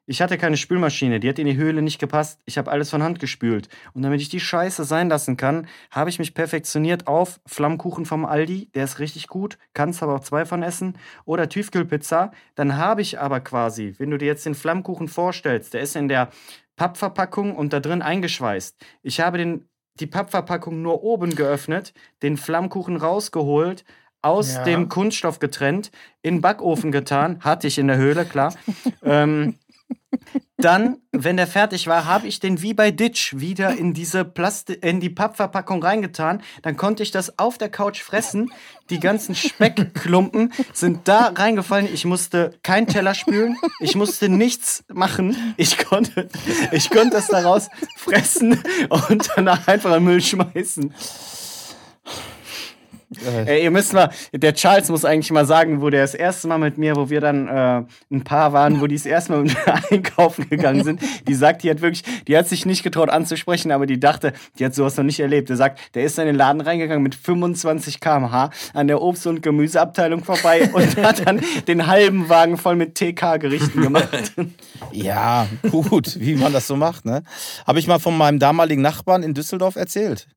ich hatte keine Spülmaschine, die hat in die Höhle nicht gepasst, ich habe alles von Hand gespült. Und damit ich die Scheiße sein lassen kann, habe ich mich perfektioniert auf Flammkuchen vom Aldi, der ist richtig gut, kannst aber auch zwei von essen, oder Tiefkühlpizza. Dann habe ich aber quasi, wenn du dir jetzt den Flammkuchen vorstellst, der ist in der Pappverpackung und da drin eingeschweißt. Ich habe den, die Pappverpackung nur oben geöffnet, den Flammkuchen rausgeholt, aus Ja. dem Kunststoff getrennt, in den Backofen getan, hatte ich in der Höhle, klar. [LAUGHS] ähm, dann, wenn der fertig war, habe ich den wie bei Ditch wieder in diese Plasti in die Pappverpackung reingetan. Dann konnte ich das auf der Couch fressen. Die ganzen Speckklumpen sind da reingefallen. Ich musste keinen Teller spülen. Ich musste nichts machen. Ich konnte, ich konnte das daraus fressen und danach einfach in den Müll schmeißen. Ey, ihr müsst mal, der Charles muss eigentlich mal sagen, wo der das erste Mal mit mir, wo wir dann äh, ein Paar waren, wo die das erste Mal mit mir [LAUGHS] einkaufen gegangen sind, die sagt, die hat wirklich, die hat sich nicht getraut anzusprechen, aber die dachte, die hat sowas noch nicht erlebt. Der sagt, der ist in den Laden reingegangen mit 25 km/h an der Obst- und Gemüseabteilung vorbei [LAUGHS] und hat dann den halben Wagen voll mit TK-Gerichten gemacht. [LAUGHS] Ja, gut, wie man das so macht, ne? Habe ich mal von meinem damaligen Nachbarn in Düsseldorf erzählt.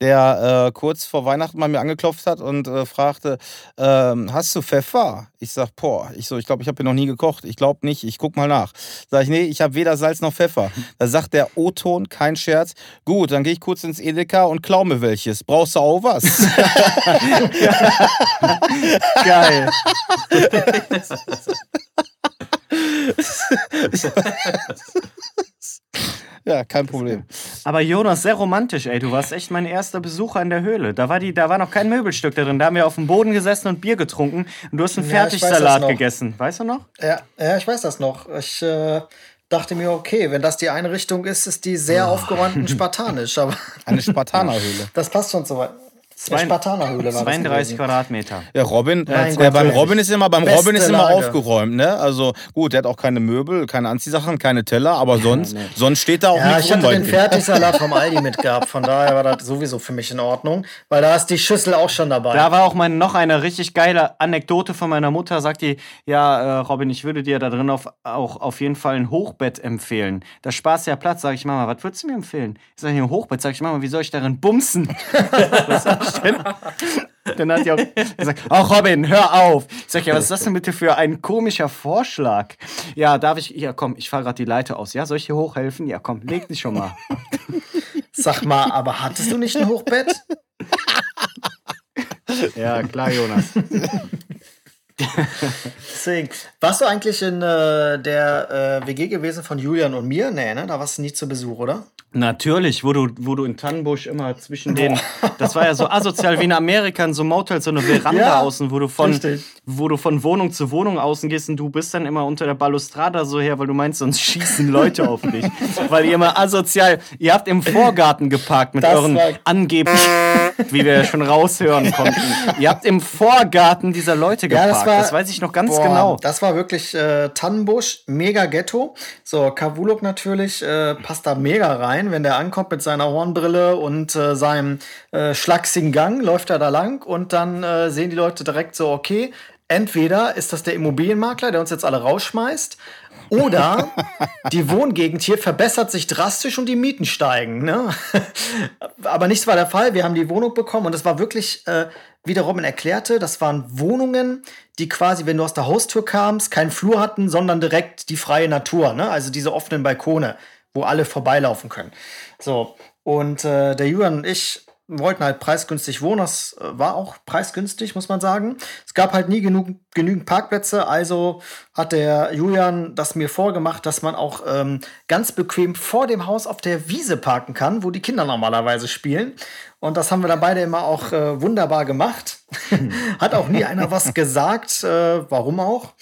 Der äh, kurz vor Weihnachten bei mir angeklopft hat und äh, fragte, ähm, hast du Pfeffer? Ich sag, boah, ich so, ich glaube, ich habe hier noch nie gekocht. Ich glaube nicht, ich guck mal nach. Sag ich, nee, ich habe weder Salz noch Pfeffer. [LAUGHS] Da sagt der O-Ton, kein Scherz, gut, dann gehe ich kurz ins Edeka und klau mir welches. Brauchst du auch was? [LAUGHS] Geil. [LAUGHS] ja, kein Problem. Aber Jonas, sehr romantisch, ey. Du warst echt mein erster Besucher in der Höhle. Da war, die, da war noch kein Möbelstück da drin. Da haben wir auf dem Boden gesessen und Bier getrunken. Und du hast einen Ja, Fertigsalat noch. gegessen. Weißt du noch? Ja, ja, ich weiß das noch. Ich äh, dachte mir, okay, wenn das die Einrichtung ist, ist die sehr aufgeräumt und [LAUGHS] spartanisch. Aber Eine Spartanerhöhle. [LAUGHS] das passt schon so weit. Zwei- Spartanerhöhle war das 32 gewesen. Quadratmeter. Ja, Robin, ja, Gott, beim. Robin ist immer, beim Beste Robin ist immer Lage. aufgeräumt, ne? Also gut, der hat auch keine Möbel, keine Anziehsachen, keine Teller, aber sonst, sonst steht da auch Ja, nichts ich rum hatte bei den. Fertigsalat [LAUGHS] vom Aldi mitgehabt, von daher war das sowieso für mich in Ordnung, weil da ist die Schüssel auch schon dabei. Da war auch mein, noch eine richtig geile Anekdote von meiner Mutter. Sagt die, ja, äh, Robin, ich würde dir da drin auf, auch auf jeden Fall ein Hochbett empfehlen. Da sparst du ja Platz. Sag ich, Mama, was würdest du mir empfehlen? Ich sage, ein Hochbett. Sag ich, Mama, wie soll ich darin bumsen? [LAUGHS] denn? Dann hat sie auch gesagt, ach Robin, hör auf. Ich sag, ja, was ist das denn bitte für ein komischer Vorschlag? Ja, darf ich, ja komm, ich fahre gerade die Leiter aus. Ja, soll ich hier hochhelfen? Ja, komm, leg dich schon mal. Sag mal, aber hattest du nicht ein Hochbett? Ja, klar, Jonas. Deswegen. Warst du eigentlich in äh, der äh, WG gewesen von Julian und mir? Nee, ne? Da warst du nie zu Besuch, oder? Natürlich, wo du, wo du in Tannenbusch immer zwischen den. Das war ja so asozial wie in Amerika, in so einem Motel, so eine Veranda Ja, außen, wo du von richtig. Wo du von Wohnung zu Wohnung außen gehst und du bist dann immer unter der Balustrada so her, weil du meinst, sonst schießen Leute auf dich. [LAUGHS] weil ihr immer asozial, ihr habt im Vorgarten geparkt mit Das euren angeblich, [LAUGHS] wie wir ja schon raushören konnten. Ihr habt im Vorgarten dieser Leute Ja, geparkt. das das, war- weiß ich noch ganz Boah, genau. Das war wirklich äh, Tannenbusch, mega Ghetto. So, Kavuluk natürlich äh, passt da mega rein. Wenn der ankommt mit seiner Hornbrille und äh, seinem äh, schlachsigen Gang, läuft er da lang und dann äh, sehen die Leute direkt so, okay, entweder ist das der Immobilienmakler, der uns jetzt alle rausschmeißt, oder [LAUGHS] die Wohngegend hier verbessert sich drastisch und die Mieten steigen. Ne? Aber nichts war der Fall. Wir haben die Wohnung bekommen und es war wirklich, äh, wie der Robin erklärte, das waren Wohnungen, die quasi, wenn du aus der Haustür kamst, keinen Flur hatten, sondern direkt die freie Natur. Ne? Also diese offenen Balkone, wo alle vorbeilaufen können. So, und äh, der Julian und ich wollten halt preisgünstig wohnen. Das äh, war auch preisgünstig, muss man sagen. Es gab halt nie genug, genügend Parkplätze, also hat der Julian das mir vorgemacht, dass man auch ähm, ganz bequem vor dem Haus auf der Wiese parken kann, wo die Kinder normalerweise spielen. Und das haben wir dann beide immer auch äh, wunderbar gemacht. [LAUGHS] hat auch nie einer was gesagt, äh, warum auch.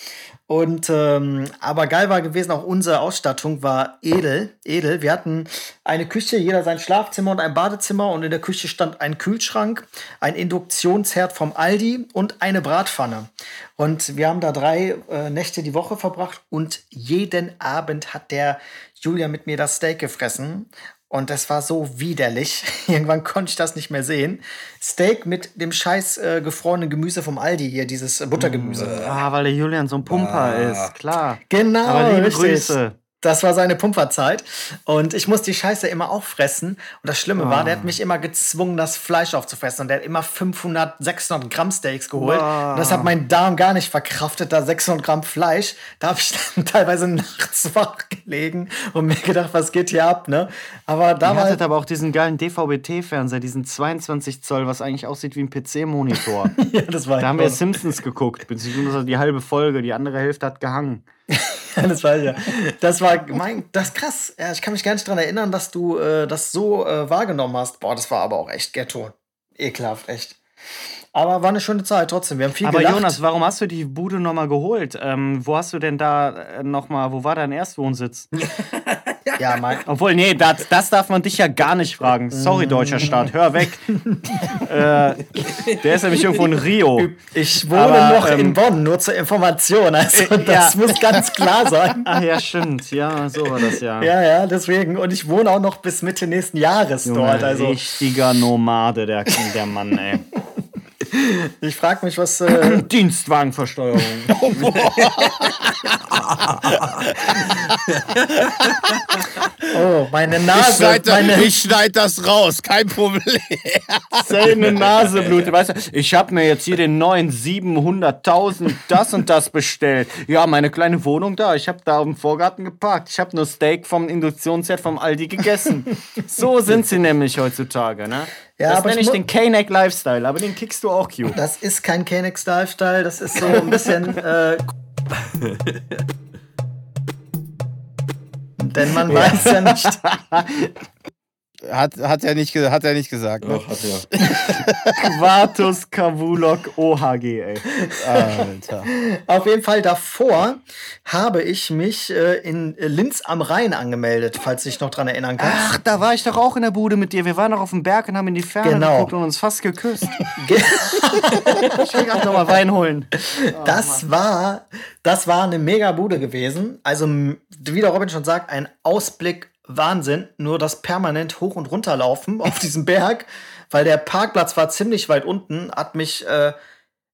Und ähm, aber geil war gewesen, auch unsere Ausstattung war edel, edel. Wir hatten eine Küche, jeder sein Schlafzimmer und ein Badezimmer und in der Küche stand ein Kühlschrank, ein Induktionsherd vom Aldi und eine Bratpfanne. Und wir haben da drei äh, Nächte die Woche verbracht und jeden Abend hat der Julia mit mir das Steak gefressen. Und das war so widerlich. [LAUGHS] Irgendwann konnte ich das nicht mehr sehen. Steak mit dem scheiß äh, gefrorenen Gemüse vom Aldi hier, dieses Buttergemüse. Ah, weil der Julian so ein Pumper Ah. ist, klar. Genau, Aber liebe richtig. Grüße. Das war seine Pumperzeit. Und ich muss die Scheiße immer aufressen. Und das Schlimme war, der hat mich immer gezwungen, das Fleisch aufzufressen. Und der hat immer 500, 600 Gramm Steaks geholt. Boah. Und das hat mein Darm gar nicht verkraftet, da 600 Gramm Fleisch. Da habe ich dann [LAUGHS] teilweise nachts wach gelegen und mir gedacht, was geht hier ab, ne? Aber da war aber auch diesen geilen DVB-T-Fernseher, diesen 22 Zoll, was eigentlich aussieht wie ein PC-Monitor. [LAUGHS] ja, das war da haben wir Simpsons geguckt, beziehungsweise die halbe Folge, die andere Hälfte hat gehangen. [LAUGHS] Das war ja. Das war mein, das ist krass. Ja, ich kann mich gar nicht daran erinnern, dass du äh, das so äh, wahrgenommen hast. Boah, das war aber auch echt Ghetto. Ekelhaft, echt. Aber war eine schöne Zeit trotzdem. Wir haben viel Aber gelacht. Jonas, warum hast du die Bude nochmal geholt? Ähm, wo hast du denn da äh, nochmal, wo war dein Erstwohnsitz? [LAUGHS] ja, mein, Obwohl, nee, das, das darf man dich ja gar nicht fragen. Sorry, deutscher Staat, hör weg. [LAUGHS] äh, der ist nämlich irgendwo in Rio. ich wohne Aber, noch in ähm, Bonn, nur zur Information. Also, Äh, das ja. muss ganz klar sein. [LAUGHS] Ach ja, stimmt. Ja, so war das ja. Ja, ja, deswegen. Und ich wohne auch noch bis Mitte nächsten Jahres Junge, dort. Also, richtiger Nomade, der, der Mann, ey. [LAUGHS] [LAUGHS] ich frage mich, was. Äh, [CLEARS THROAT] Dienstwagenversteuerung. [LAUGHS] oh, meine Ich Nase. schneid, das, meine, ich schneid das raus, kein Problem. Seine Nase [LAUGHS] blutet. Weißt du, ich habe mir jetzt hier den neuen 700.000 das und das bestellt. Ja, meine kleine Wohnung da. Ich habe da im Vorgarten geparkt. Ich habe nur Steak vom Induktionsherd vom Aldi gegessen. So sind sie nämlich heutzutage, ne? Ja, das aber nenne ich den K-Neck Lifestyle, aber den kickst du auch cute. das ist kein Kennex Lifestyle, das ist so ein bisschen. [LAUGHS] Äh, [LAUGHS] denn man weiß ja nicht. [LAUGHS] Hat, hat, er, nicht, hat er nicht gesagt. Ne? Ach, hat [LAUGHS] ja. Quartus Cavulok OHG, ey. Alter. Auf jeden Fall davor habe ich mich äh, in Linz am Rhein angemeldet, falls du dich noch dran erinnern kannst. Ach, da war ich doch auch in der Bude mit dir. Wir waren doch auf dem Berg und haben in die Ferne Genau. geguckt und uns fast geküsst. [LAUGHS] Ge- [LAUGHS] Ich will gerade nochmal Wein holen. Das war, das war eine mega Bude gewesen. Also, wie der Robin schon sagt, ein Ausblick Wahnsinn. Nur das permanent hoch und runter laufen auf diesem Berg, weil der Parkplatz war ziemlich weit unten, hat mich, äh,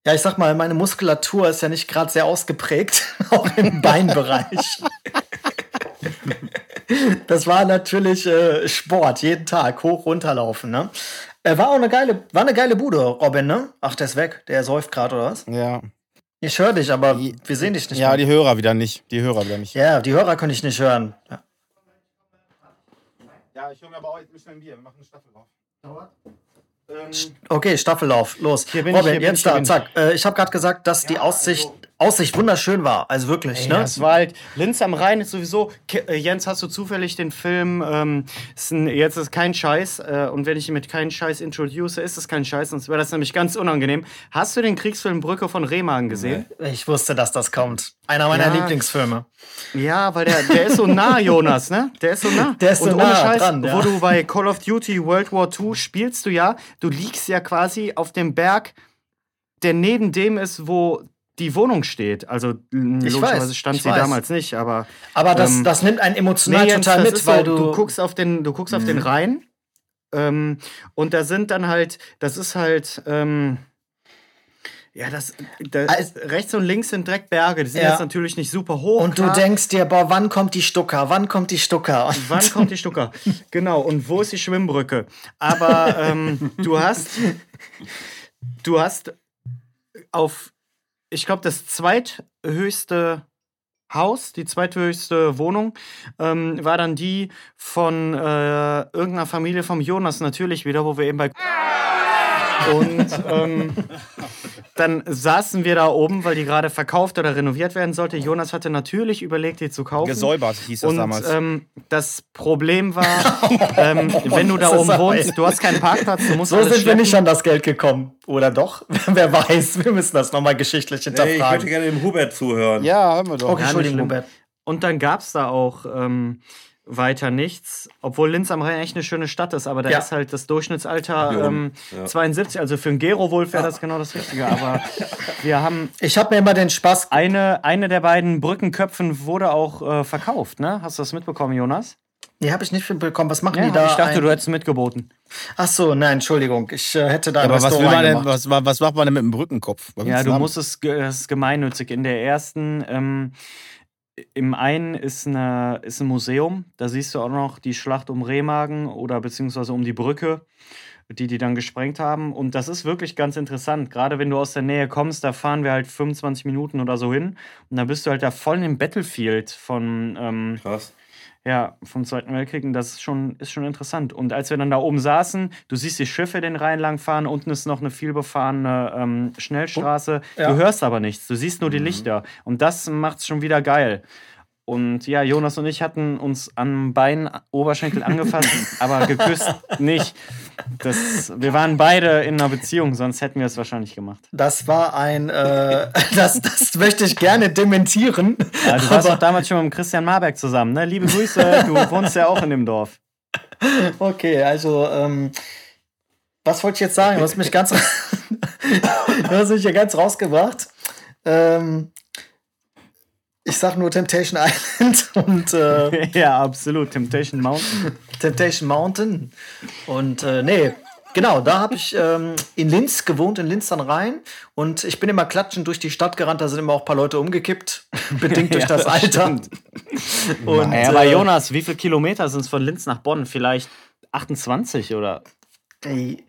ja, ich sag mal, meine Muskulatur ist ja nicht gerade sehr ausgeprägt, [LAUGHS] auch im [LAUGHS] Beinbereich. Das war natürlich äh, Sport, jeden Tag hoch runterlaufen, ne? Äh, war auch eine geile, war eine geile Bude, Robin, ne? Ach, der ist weg, der säuft gerade oder was? Ja. Ich höre dich, aber wir sehen dich nicht. ja, mehr. die Hörer wieder nicht. Die Hörer wieder nicht. ja, die Hörer kann ich nicht hören. Ja. Ja, ich höre mir aber auch jetzt ein Bier. Wir machen eine Staffel drauf. Okay, Staffellauf, los. Hier bin ich, Robin, hier jetzt ich, hier da, bin ich. zack. Äh, ich habe gerade gesagt, dass die Aussicht, Aussicht wunderschön war. Also wirklich, Ja, ne? es war halt, Linz am Rhein ist sowieso, Ke- äh, Jens, hast du zufällig den Film, ähm, ist ein, jetzt ist kein Scheiß, äh, und wenn ich ihn mit keinen Scheiß introduce, ist es kein Scheiß, sonst wäre das nämlich ganz unangenehm. Hast du den Kriegsfilm Brücke von Rehmann gesehen? Ich wusste, dass das kommt. Einer meiner Ja. Lieblingsfilme. Ja, weil der, der ist so nah, Jonas, ne? Der ist so nah. Der ist so und ohne nah Scheiß, dran, ja. wo du bei Call of Duty World War II spielst du ja, du liegst ja quasi auf dem Berg, der neben dem ist, wo die Wohnung steht. Also logischerweise weiß, stand sie weiß. damals nicht, aber Aber das, Ähm, das nimmt einen emotional Nee, total mit, weil so, du, du guckst auf den, du guckst auf den Rhein ähm, und da sind dann halt, das ist halt, ähm, Ja, das, das Also- rechts und links sind direkt Berge. Die sind Ja. jetzt natürlich nicht super hoch. Und du klar. denkst dir, boah, wann kommt die Stucker? Wann kommt die Stucker? Und Wann kommt die [LAUGHS] Stucker? Genau, und wo ist die Schwimmbrücke? Aber ähm, du hast, du hast auf, ich glaube, das zweithöchste Haus, die zweithöchste Wohnung, ähm, war dann die von äh, irgendeiner Familie vom Jonas natürlich wieder, wo wir eben bei [LAUGHS] und ähm, dann saßen wir da oben, weil die gerade verkauft oder renoviert werden sollte. Jonas hatte natürlich überlegt, die zu kaufen. Gesäubert hieß das Und damals. ähm, das Problem war, [LAUGHS] ähm, wenn du da oben wohnst, du hast keinen Parkplatz, du musst so alles sind wir schleppen. nicht an das Geld gekommen. Oder doch? [LAUGHS] Wer weiß, wir müssen das nochmal geschichtlich Hey, ich möchte hinterfragen. gerne dem Hubert zuhören. ja, hören wir doch. okay, Entschuldigung. Hubert. Und dann gab es da auch ähm, weiter nichts, obwohl Linz am Rhein echt eine schöne Stadt ist, aber da Ja. ist halt das Durchschnittsalter ähm, ja. 72, also für einen Gero-Wolf wäre das genau das Richtige, aber [LAUGHS] wir haben Ich habe mir immer den Spaß. eine, eine der beiden Brückenköpfen wurde auch äh, verkauft, ne? Hast du das mitbekommen, Jonas? Nee, habe ich nicht mitbekommen. Was machen Ja, die da? ich dachte, ein- du hättest mitgeboten. Ach so, nein, Entschuldigung. Ich äh, hätte da Ja, aber was, will Restaurant man denn, was, was macht man denn mit dem Brückenkopf? Was Ja, du haben? musst es, es ist gemeinnützig. In der ersten, ähm, im einen ist, eine, ist ein Museum, da siehst du auch noch die Schlacht um Remagen oder beziehungsweise um die Brücke, die die dann gesprengt haben. Und das ist wirklich ganz interessant. Gerade wenn du aus der Nähe kommst, da fahren wir halt 25 Minuten oder so hin. Und dann bist du halt da voll im Battlefield von, ähm, Krass. Ja, vom Zweiten Weltkrieg und das ist schon, ist schon interessant. Und als wir dann da oben saßen, du siehst die Schiffe den Rhein lang fahren, unten ist noch eine vielbefahrene ähm, Schnellstraße. Ja. Du hörst aber nichts, du siehst nur die Lichter. Und das macht's schon wieder geil. Und ja, Jonas und ich hatten uns am Bein, Oberschenkel angefasst, [LAUGHS] aber geküsst nicht. Das, wir waren beide in einer Beziehung, sonst hätten wir es wahrscheinlich gemacht. Das war ein. Äh, [LAUGHS] das, das möchte ich gerne dementieren. Ja, du warst auch damals schon mit Christian Marberg zusammen, ne? Liebe Grüße, du [LAUGHS] wohnst ja auch in dem Dorf. Okay, also, ähm, was wollte ich jetzt sagen? Du hast mich ganz, du hast mich ja ganz rausgebracht. Ähm, ich sag nur Temptation [LAUGHS] Island und äh, [LAUGHS] ja, absolut. Temptation Mountain. Temptation Mountain. Und äh, nee, genau, da habe ich ähm, in Linz gewohnt, in Linz dann rein. Und ich bin immer klatschend durch die Stadt gerannt, da sind immer auch ein paar Leute umgekippt, [LAUGHS] bedingt durch Ja, das das Alter. Und, Ja, aber äh, Jonas, wie viele Kilometer sind es von Linz nach Bonn? Vielleicht 28 oder? Ey,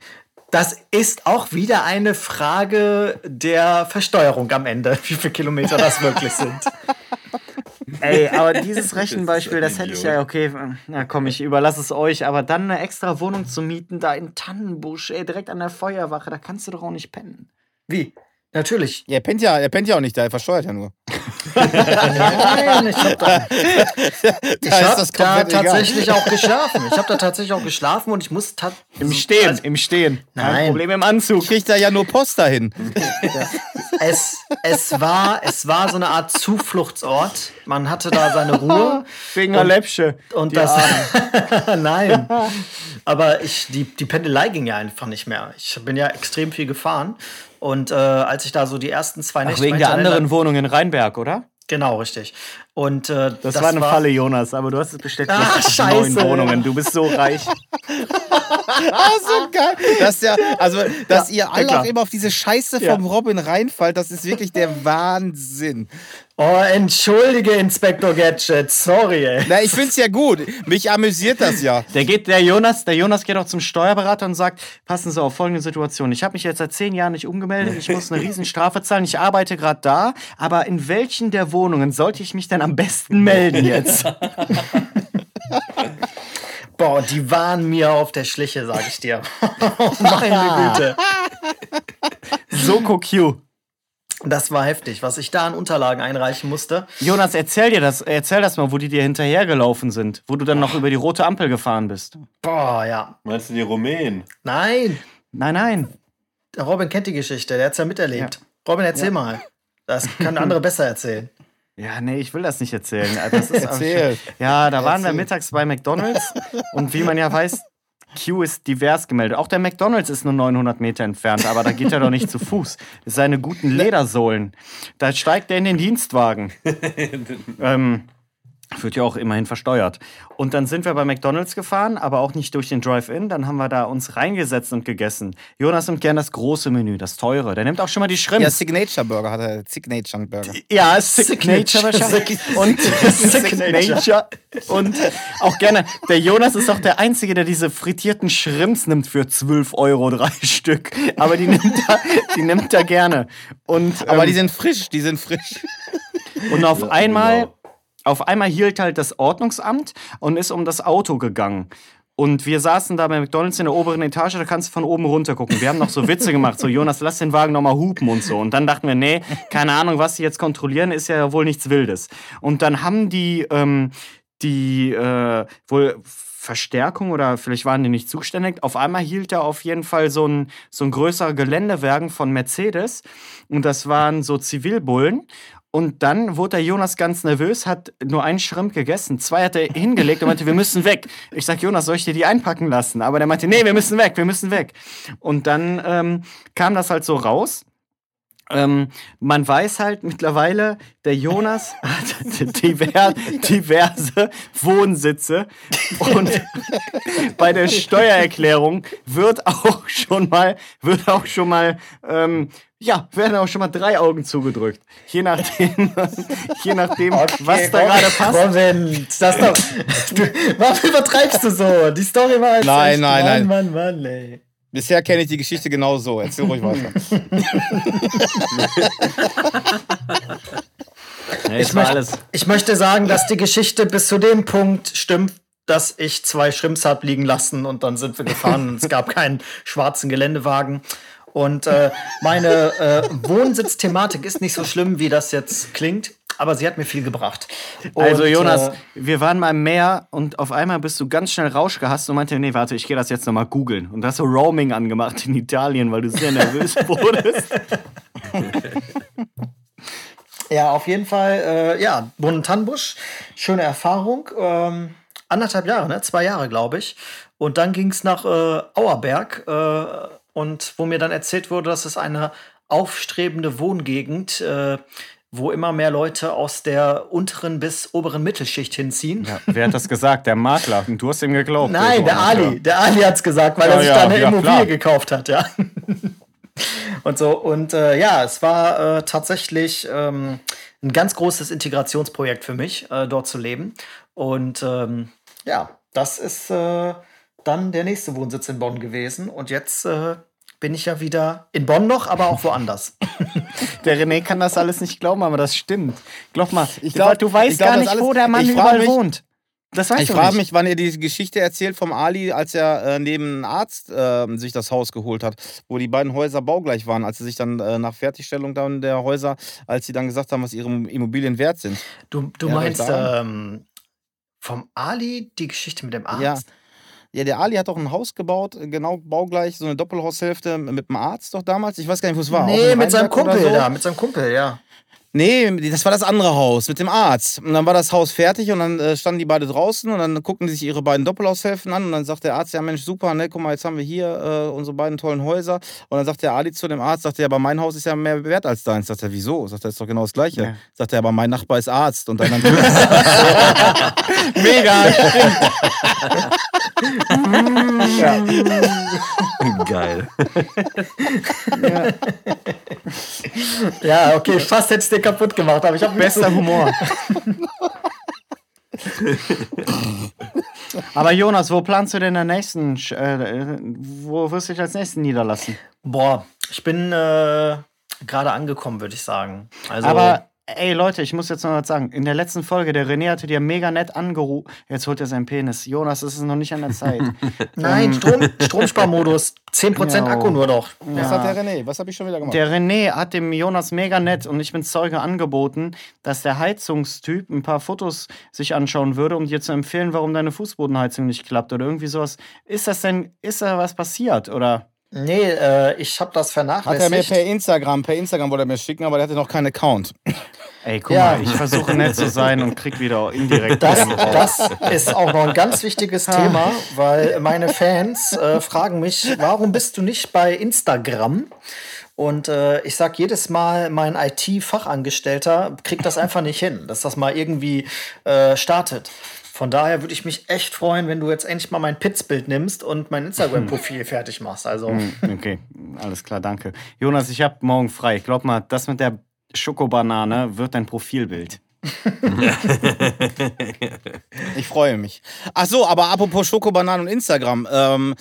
Das ist auch wieder eine Frage der Versteuerung am Ende, wie viele Kilometer das wirklich sind. [LAUGHS] Ey, aber dieses Rechenbeispiel, Das das hätte ich ja, okay, na komm, ich überlasse es euch, aber dann eine extra Wohnung zu mieten, da in Tannenbusch, ey, direkt an der Feuerwache, da kannst du doch auch nicht pennen. Wie? Natürlich. Ja, er pennt ja, er pennt ja auch nicht da, er versteuert ja nur. Nein, ich habe [LAUGHS] da, ich Da hab da komplett egal. tatsächlich auch geschlafen. Ich habe da tatsächlich auch geschlafen und ich muss Im Stehen, Also, im Stehen. Kein Nein. Problem im Anzug. Kriegt er ja nur Post dahin. es, es, war, es war so eine Art Zufluchtsort. Man hatte da seine Ruhe. [LAUGHS] Wegen der Läppsche. Und das. [LAUGHS] Nein. Aber ich, die, die Pendelei ging ja einfach nicht mehr. Ich bin ja extrem viel gefahren. Und äh, als ich da so die ersten zwei Ach, Nächte wegen der anderen Wohnung in Rheinberg, oder? Genau, richtig. Und äh, Das, war eine Falle, Jonas, aber du hast es bestätigt. Ah, Du hast neun scheiße. Wohnungen, du bist so reich. [LAUGHS] Ah, so geil. Dass, der, also, dass ihr alle klar. auch immer auf diese Scheiße Ja. vom Robin reinfallt, das ist wirklich der Wahnsinn. Oh, entschuldige, Inspektor Gadget. Sorry, ey. Na, ich find's ja gut. Mich amüsiert das ja. Der geht, der Jonas, der Jonas geht auch zum Steuerberater und sagt, passen Sie auf folgende Situation. Ich habe mich jetzt seit zehn Jahren nicht umgemeldet, ich muss eine Riesenstrafe zahlen, ich arbeite gerade da, aber in welchen der Wohnungen sollte ich mich denn am besten melden jetzt? [LAUGHS] Boah, die waren mir auf der Schliche, sag ich dir. [LAUGHS] Meine Güte. Soko Q. Das war heftig, was ich da an Unterlagen einreichen musste. Jonas, erzähl dir das, erzähl das mal, wo die dir hinterhergelaufen sind, wo du dann noch über die rote Ampel gefahren bist. Boah, ja. Meinst du die Rumänen? Nein, Nein, nein. der Robin kennt die Geschichte, der hat's ja miterlebt. Robin, erzähl mal. Das kann der andere besser erzählen. Ja, nee, ich will das nicht erzählen. Das ist [LAUGHS] Erzähl. Ja, da waren wir mittags bei McDonalds und wie man ja weiß, Q ist divers gemeldet. Auch der McDonalds ist nur 900 Meter entfernt, aber da geht er doch nicht zu Fuß. Seine guten Ledersohlen. Da steigt er in den Dienstwagen. [LAUGHS] ähm, Wird ja auch immerhin versteuert. Und dann sind wir bei McDonalds gefahren, aber auch nicht durch den Drive-In. Dann haben wir da uns reingesetzt und gegessen. Jonas nimmt gern das große Menü, das teure. Der nimmt auch schon mal die Shrimps. Ja, Signature Burger hat er. Signature Burger. Ja, Signature wahrscheinlich. Und [LAUGHS] Signature. Und auch gerne. Der Jonas ist auch der Einzige, der diese frittierten Shrimps nimmt für 12 Euro drei [LAUGHS] Stück. Aber die nimmt er, die nimmt er gerne. Und, Aber ähm, die sind frisch, die sind frisch. und auf Ja, einmal, genau. Auf einmal hielt halt das Ordnungsamt und ist um das Auto gegangen. Und wir saßen da bei McDonalds in der oberen Etage, da kannst du von oben runter gucken. Wir haben noch so Witze gemacht, so Jonas, lass den Wagen nochmal hupen und so. Und dann dachten wir, nee, keine Ahnung, was sie jetzt kontrollieren, ist ja wohl nichts Wildes. Und dann haben die, ähm, die äh, wohl Verstärkung oder vielleicht waren die nicht zuständig. Auf einmal hielt da auf jeden Fall so ein, so ein größerer Geländewagen von Mercedes. Und das waren so Zivilbullen. Und dann wurde der Jonas ganz nervös, hat nur einen Schrimp gegessen. Zwei hat er hingelegt und meinte, wir müssen weg. Ich sag, Jonas, soll ich dir die einpacken lassen? Aber der meinte, nee, wir müssen weg, wir müssen weg. Und dann ähm, kam das halt so raus. Ähm, man weiß halt mittlerweile, der Jonas [LAUGHS] hat diver diverse Wohnsitze und [LAUGHS] bei der Steuererklärung wird auch schon mal, wird auch schon mal, ähm, ja, werden auch schon mal drei Augen zugedrückt. Je nachdem, [LAUGHS] je nachdem, was da gerade passt. Moment, das doch. Du, [LAUGHS] warum übertreibst du so? Die Story war jetzt Nein, echt, nein, Mann, nein. Mann, Mann, ey. Bisher kenne ich die Geschichte genau so. Erzähl ruhig weiter. [LAUGHS] Nee, Ich möchte, alles. ich möchte sagen, dass die Geschichte bis zu dem Punkt stimmt, dass ich zwei Schrimps hab liegen lassen und dann sind wir gefahren und es gab keinen schwarzen Geländewagen. Und äh, meine äh, Wohnsitzthematik ist nicht so schlimm, wie das jetzt klingt, aber sie hat mir viel gebracht. Und, Also Jonas, äh, wir waren mal im Meer und auf einmal bist du ganz schnell Rausch gehasst und meinte, nee, warte, ich gehe das jetzt nochmal googeln. Und hast so Roaming angemacht in Italien, weil du sehr nervös [LAUGHS] wurdest. Ja, auf jeden Fall, äh, ja, Tannenbusch, schöne Erfahrung. Ähm, anderthalb Jahre, ne? Zwei Jahre, glaube ich. Und dann ging es nach äh, Auerberg äh, und wo mir dann erzählt wurde, dass es eine aufstrebende Wohngegend, äh, wo immer mehr Leute aus der unteren bis oberen Mittelschicht hinziehen. Ja, wer hat das [LAUGHS] gesagt? Der Makler. Und du hast ihm geglaubt. Nein, der Jonas, Ali. Der Ali hat's gesagt, weil Ja, er sich ja, da eine Immobilie klar. gekauft hat, ja. [LAUGHS] Und so, und äh, ja, es war äh, tatsächlich ähm, ein ganz großes Integrationsprojekt für mich, äh, dort zu leben. Und ähm, ja, das ist äh, dann der nächste Wohnsitz in Bonn gewesen. Und jetzt äh, bin ich ja wieder in Bonn noch, aber auch woanders. [LAUGHS] Der René kann das alles nicht glauben, aber das stimmt. Glaub mal, Ich glaub- du weißt ich glaub, gar nicht, alles- wo der Mann überall mich- wohnt. Das weißt Ich frage nicht. mich, wann ihr die Geschichte erzählt vom Ali, als er äh, neben einem Arzt äh, sich das Haus geholt hat, wo die beiden Häuser baugleich waren, als sie sich dann äh, nach Fertigstellung dann der Häuser, als sie dann gesagt haben, was ihre Immobilien wert sind. Du, du Ja, meinst ähm, vom Ali die Geschichte mit dem Arzt? Ja. Ja, der Ali hat doch ein Haus gebaut, äh, genau baugleich, so eine Doppelhaushälfte mit dem Arzt doch damals. Ich weiß gar nicht, wo es war. Nee, mit seinem Kumpel so. da, mit seinem Kumpel, ja. Nee, das war das andere Haus mit dem Arzt. Und dann war das Haus fertig und dann äh, standen die beide draußen und dann guckten die sich ihre beiden Doppelhaushälften an und dann sagt der Arzt, ja Mensch, super, ne, guck mal, jetzt haben wir hier äh, unsere beiden tollen Häuser. Und dann sagt der Ali zu dem Arzt, sagt er, ja, aber mein Haus ist ja mehr wert als deins. Sagt er, wieso? Sagt er, ist doch genau das Gleiche. Ja. Sagt er, aber mein Nachbar ist Arzt. Und dann, dann [LAUGHS] Mega. [LAUGHS] Geil. Ja, okay, fast hätte es dir kaputt gemacht, aber ich habe Bester Humor. [LAUGHS] Aber Jonas, wo planst du denn den nächsten? Äh, wo wirst du dich als nächsten niederlassen? Boah, ich bin äh, gerade angekommen, würde ich sagen. Also, Aber ey Leute, ich muss jetzt noch was sagen. In der letzten Folge, der René hatte dir mega nett angerufen. Jetzt holt er seinen Penis. Jonas, es ist noch nicht an der Zeit. [LAUGHS] nein, Strom, [LAUGHS] Stromsparmodus, 10% Ja. Akku nur noch. was hat der René? Was habe ich schon wieder gemacht? Der René hat dem Jonas mega nett und ich bin Zeuge angeboten, dass der Heizungstyp ein paar Fotos sich anschauen würde, um dir zu empfehlen, warum deine Fußbodenheizung nicht klappt oder irgendwie sowas. Ist das denn, ist da was passiert oder? Nee, äh, ich habe das hat er mir vernachlässigt. per Instagram, per Instagram wollte er mir schicken, aber der hatte noch keinen Account. Ey, guck Ja. mal, ich versuche nett zu sein und krieg wieder indirekt. Das, das ist auch noch ein ganz wichtiges Thema, weil meine Fans äh, fragen mich, warum bist du nicht bei Instagram? Und äh, ich sag jedes Mal, mein IT-Fachangestellter kriegt das einfach nicht hin, dass das mal irgendwie äh, startet. Von daher würde ich mich echt freuen, wenn du jetzt endlich mal mein Pitzbild nimmst und mein Instagram-Profil [LAUGHS] fertig machst. Also. Hm, Okay, alles klar, danke. Jonas, ich habe morgen frei. Glaub mal, das mit der Schokobanane wird dein Profilbild. Ich freue mich. Ach so, aber apropos Schokobananen und Instagram. Ähm,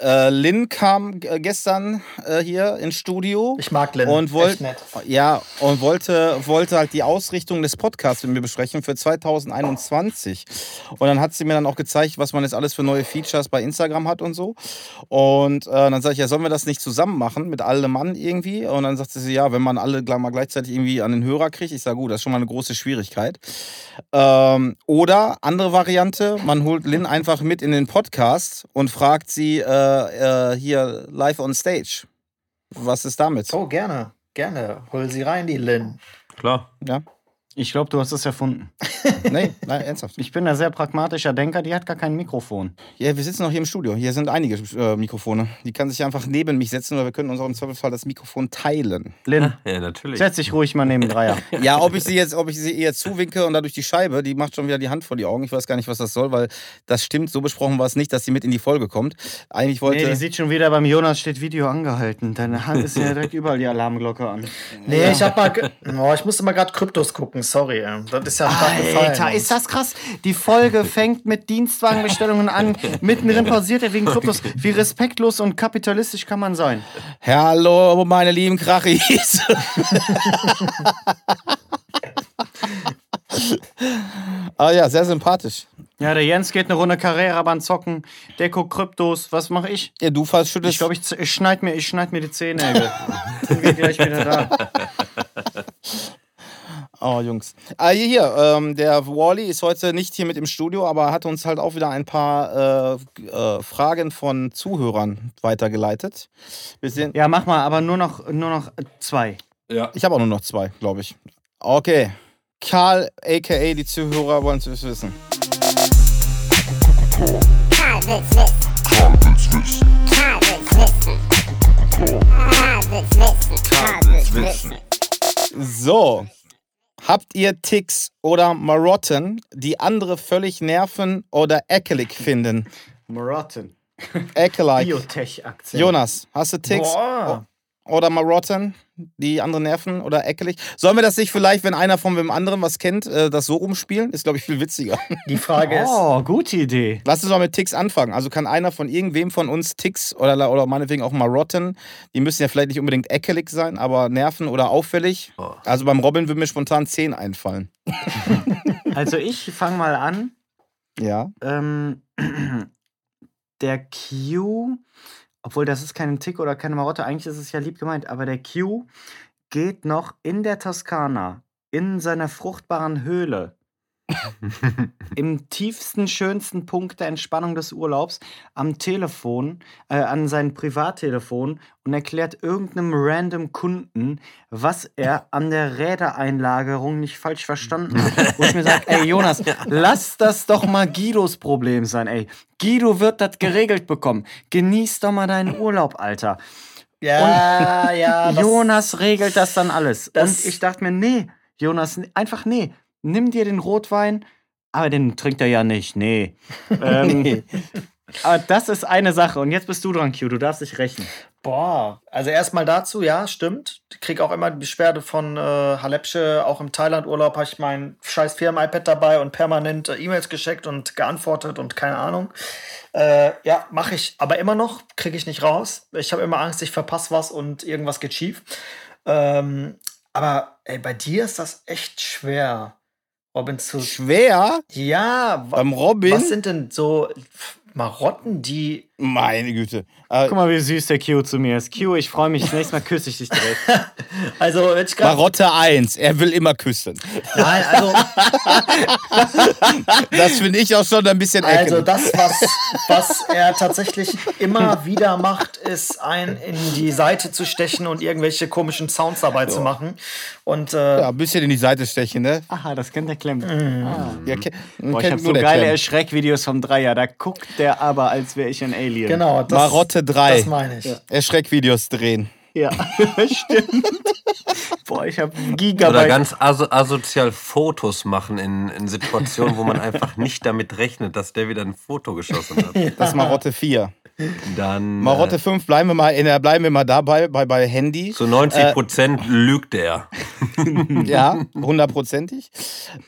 äh, Lynn kam äh, gestern äh, hier ins Studio. Ich mag Lynn. Und nett. ja und wollte wollte halt die Ausrichtung des Podcasts mit mir besprechen für 2021. Und dann hat sie mir dann auch gezeigt, was man jetzt alles für neue Features bei Instagram hat und so. Und äh, dann sage ich, ja, sollen wir das nicht zusammen machen mit allem Mann irgendwie? Und dann sagte sie, ja, wenn man alle mal gleichzeitig irgendwie an den Hörer kriegt, ich sage, gut, das ist schon mal eine große Schwierigkeit. Ähm, oder andere Variante, man holt Lynn einfach mit in den Podcast und fragt sie äh, äh, hier live on stage. Was ist damit? Oh, gerne, gerne. Hol sie rein, die Lynn. Klar. Ja? Ich glaube, du hast es erfunden. [LAUGHS] Nee, nein, ernsthaft. Ich bin ein sehr pragmatischer Denker, die hat gar kein Mikrofon. Ja, wir sitzen noch hier im Studio. Hier sind einige äh, Mikrofone. Die kann sich einfach neben mich setzen oder wir können uns auch im Zweifelsfall das Mikrofon teilen. Lynn, Ja, natürlich. setz dich ruhig mal neben Dreier. [LAUGHS] Ja, ob ich sie jetzt, ob ich sie eher zuwinke und dadurch die Scheibe, die macht schon wieder die Hand vor die Augen. Ich weiß gar nicht, was das soll, weil das stimmt, so besprochen war es nicht, dass sie mit in die Folge kommt. Eigentlich wollte. Nee, die sieht schon wieder beim Jonas steht Video angehalten. Deine Hand ist ja direkt [LAUGHS] überall die Alarmglocke an. Nee, ich hab mal. Oh, ich musste mal gerade Kryptos gucken, sorry. ey. Das ist ja stark gefallen. Alter, ist das krass. Die Folge fängt mit Dienstwagenbestellungen an. Mittendrin pausiert er wegen Kryptos. Wie respektlos und kapitalistisch kann man sein? Hallo, meine lieben Krachis. [LAUGHS] ah ja, sehr sympathisch. Ja, der Jens geht eine Runde Carrera-Bahn zocken. Guckt Kryptos. Was mache ich? Ja, du fast schüttelst. Ich glaube, ich, ich schneid mir, ich schneid mir die Zehennägel. Bin wir gleich wieder da. Oh, Jungs. Ah, hier, hier ähm, der Wally ist heute nicht hier mit im Studio, aber hat uns halt auch wieder ein paar äh, äh, Fragen von Zuhörern weitergeleitet. Wir sind, Ja, mach mal, aber nur noch, nur noch zwei. Ja. Ich habe auch nur noch zwei, glaube ich. Okay. Karl, a.k.a. die Zuhörer, wollen es wissen. So. Habt ihr Ticks oder Marotten, die andere völlig nerven oder ekelig finden? Marotten. Ekelig. Biotech-Aktien. Jonas, hast du Ticks Boah. Oder Marotten, die andere nerven oder ekelig? Sollen wir das nicht vielleicht, wenn einer von dem anderen was kennt, äh, das so rumspielen? Ist, glaube ich, viel witziger. Die Frage ist. Oh, gute Idee. Lass uns mal mit Ticks anfangen. Also kann einer von irgendwem von uns Ticks oder, oder meinetwegen auch Marotten, die müssen ja vielleicht nicht unbedingt ekelig sein, aber nerven oder auffällig. Oh. Also beim Robin würde mir spontan 10 einfallen. [LAUGHS] Also ich fange mal an. Ja. Ähm, [CLEARS THROAT] der Q, obwohl das ist kein Tick oder keine Marotte, eigentlich ist es ja lieb gemeint, aber der Q geht noch in der Toskana, in seiner fruchtbaren Höhle, [LAUGHS] im tiefsten, schönsten Punkt der Entspannung des Urlaubs, am Telefon, äh, an sein Privattelefon und erklärt irgendeinem random Kunden, was er an der Rädereinlagerung nicht falsch verstanden hat. Wo ich mir sage, ey Jonas, lass das doch mal Guidos Problem sein, ey. Guido wird das geregelt bekommen. Genieß doch mal deinen Urlaub, Alter. Ja, ja. das- Jonas regelt das dann alles. Das- und ich dachte mir, nee, Jonas, einfach nee. Nimm dir den Rotwein, aber den trinkt er ja nicht, nee. ähm, [LAUGHS] aber das ist eine Sache. Und jetzt bist du dran, Q, du darfst dich rächen. Boah, also erstmal dazu, ja, stimmt. Ich krieg auch immer die Beschwerde von äh, Halepsche, auch im Thailand-Urlaub habe ich mein scheiß Firmen-iPad dabei und permanent äh, E-Mails geschickt und geantwortet und keine Ahnung. Äh, ja, mache ich, aber immer noch, kriege ich nicht raus. Ich habe immer Angst, ich verpasse was und irgendwas geht schief. Ähm, aber ey, bei dir ist das echt schwer, Robin zu. Schwer Ja, beim Robin. was sind denn so Marotten, die Meine Güte. Äh, Guck mal, wie süß der Q zu mir ist. Q, ich freue mich. Das nächste Mal küsse ich dich direkt. [LAUGHS] also wenn ich grad- Marotte 1, er will immer küssen. Nein, also [LAUGHS] Das finde ich auch schon ein bisschen ekelig. Also das, was, was er tatsächlich immer wieder macht, ist ein in die Seite zu stechen und irgendwelche komischen Sounds dabei zu machen. Und äh, ja, ein bisschen in die Seite stechen, ne? Aha, das kennt der Klemm. Ja, ke- Boah, ich kennt habe so geile Clem. Erschreckvideos vom Dreier. Da guckt der aber, als wäre ich ein Alien. genau, das, Marotte 3. das meine ich. Erschreckvideos drehen. Ja, [LAUGHS] stimmt. Boah, ich habe Oder Gigabyte. ganz aso asozial Fotos machen in, in Situationen, wo man [LAUGHS] einfach nicht damit rechnet, dass der wieder ein Foto geschossen hat. Das ist Marotte 4. Dann Marotte äh, 5 bleiben wir mal in bleiben wir mal dabei, bei, bei Handy. zu 90 Prozent lügt er. [LAUGHS] Ja, hundertprozentig.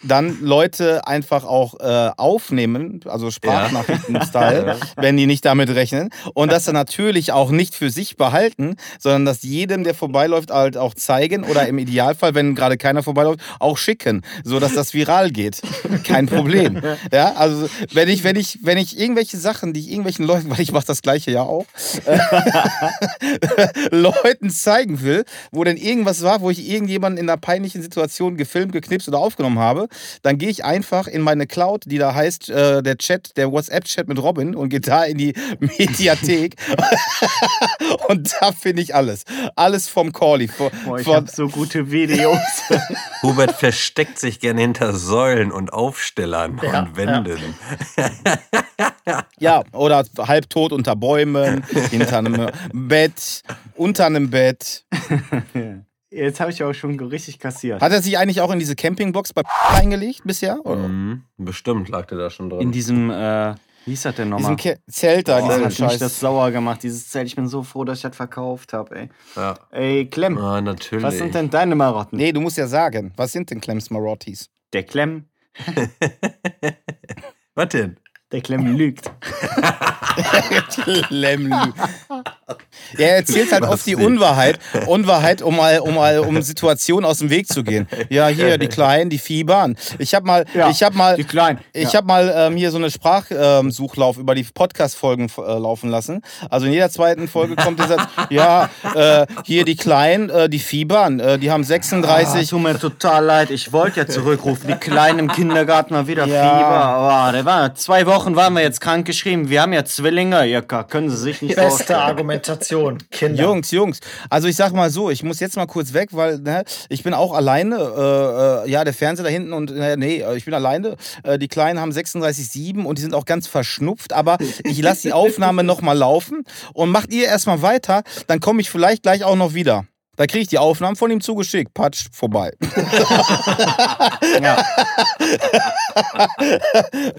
Dann Leute einfach auch äh, aufnehmen, also Sprachnachrichten-Style, [LAUGHS] Ja. wenn die nicht damit rechnen. Und das dann natürlich auch nicht für sich behalten, sondern das jedem, der vorbeiläuft, halt auch zeigen oder im Idealfall, wenn gerade keiner vorbeiläuft, auch schicken, sodass das viral geht. Kein Problem. [LAUGHS] Ja, also wenn ich, wenn ich, wenn ich irgendwelche Sachen, die ich irgendwelchen Leuten, weil ich mache das gleiche ja auch, [LAUGHS] Leuten zeigen will, wo denn irgendwas war, wo ich irgendjemanden in einer peinlichen Situation gefilmt, geknipst oder aufgenommen habe, dann gehe ich einfach in meine Cloud, die da heißt, äh, der Chat, der WhatsApp-Chat mit Robin und gehe da in die [LAUGHS] Mediathek [LAUGHS] und da finde ich alles. Alles vom Callie. Von, Boah, ich von, habe so gute Videos. Hubert versteckt sich gerne hinter Säulen und Aufstellern Ja, und Wänden. ja, oder halbtot unter Bäumen, hinter einem Bett, unter einem Bett. [LAUGHS] Jetzt habe ich auch schon richtig kassiert. Hat er sich eigentlich auch in diese Campingbox bei eingelegt bisher? Oder? Mhm. Bestimmt lag der da schon drin. In diesem, äh, wie hieß das denn nochmal? Diesen Ke Zelt da, Oh, diesen hat mich Scheiß. das sauer gemacht, dieses Zelt. Ich bin so froh, dass ich das verkauft habe, ey. ja. Ey, Clem, Ah, natürlich. was sind denn deine Marotten? Nee, du musst ja sagen, was sind denn Clems Marottis? Der Clem, [LAUGHS] Was denn? Der Clem lügt. Lemlü. Ja, er erzählt halt oft die? Unwahrheit. Unwahrheit, um mal, um mal um Situationen aus dem Weg zu gehen. Ja, hier, die Kleinen, die fiebern. Ich habe mal, Ja, ich habe mal, die Kleinen, ich ja. habe mal ähm, hier so eine Sprachsuchlauf über die Podcast-Folgen äh, laufen lassen. Also in jeder zweiten Folge kommt der Satz, [LAUGHS] ja, äh, hier die Kleinen, äh, die fiebern, äh, die haben Ah, 36. tut mir total leid. Ich wollte ja zurückrufen. Die Kleinen im Kindergarten mal wieder Ja. Fieber. Aber der war, zwei Wochen waren wir jetzt krank geschrieben. Wir haben ja Zwillinge. Ja, können Sie sich nicht Beste vorstellen. Argumentation. [LAUGHS] Kinder. Jungs, Jungs. Also ich sag mal so, ich muss jetzt mal kurz weg, weil ne, ich bin auch alleine. Äh, äh, ja, der Fernseher da hinten und äh, nee, äh, ich bin alleine. Äh, die Kleinen haben 36,7 und die sind auch ganz verschnupft. Aber ich lasse die [LAUGHS] Aufnahme nochmal laufen und macht ihr erstmal weiter. Dann komme ich vielleicht gleich auch noch wieder. Da kriege ich die Aufnahmen von ihm zugeschickt. Patsch, vorbei. Ja.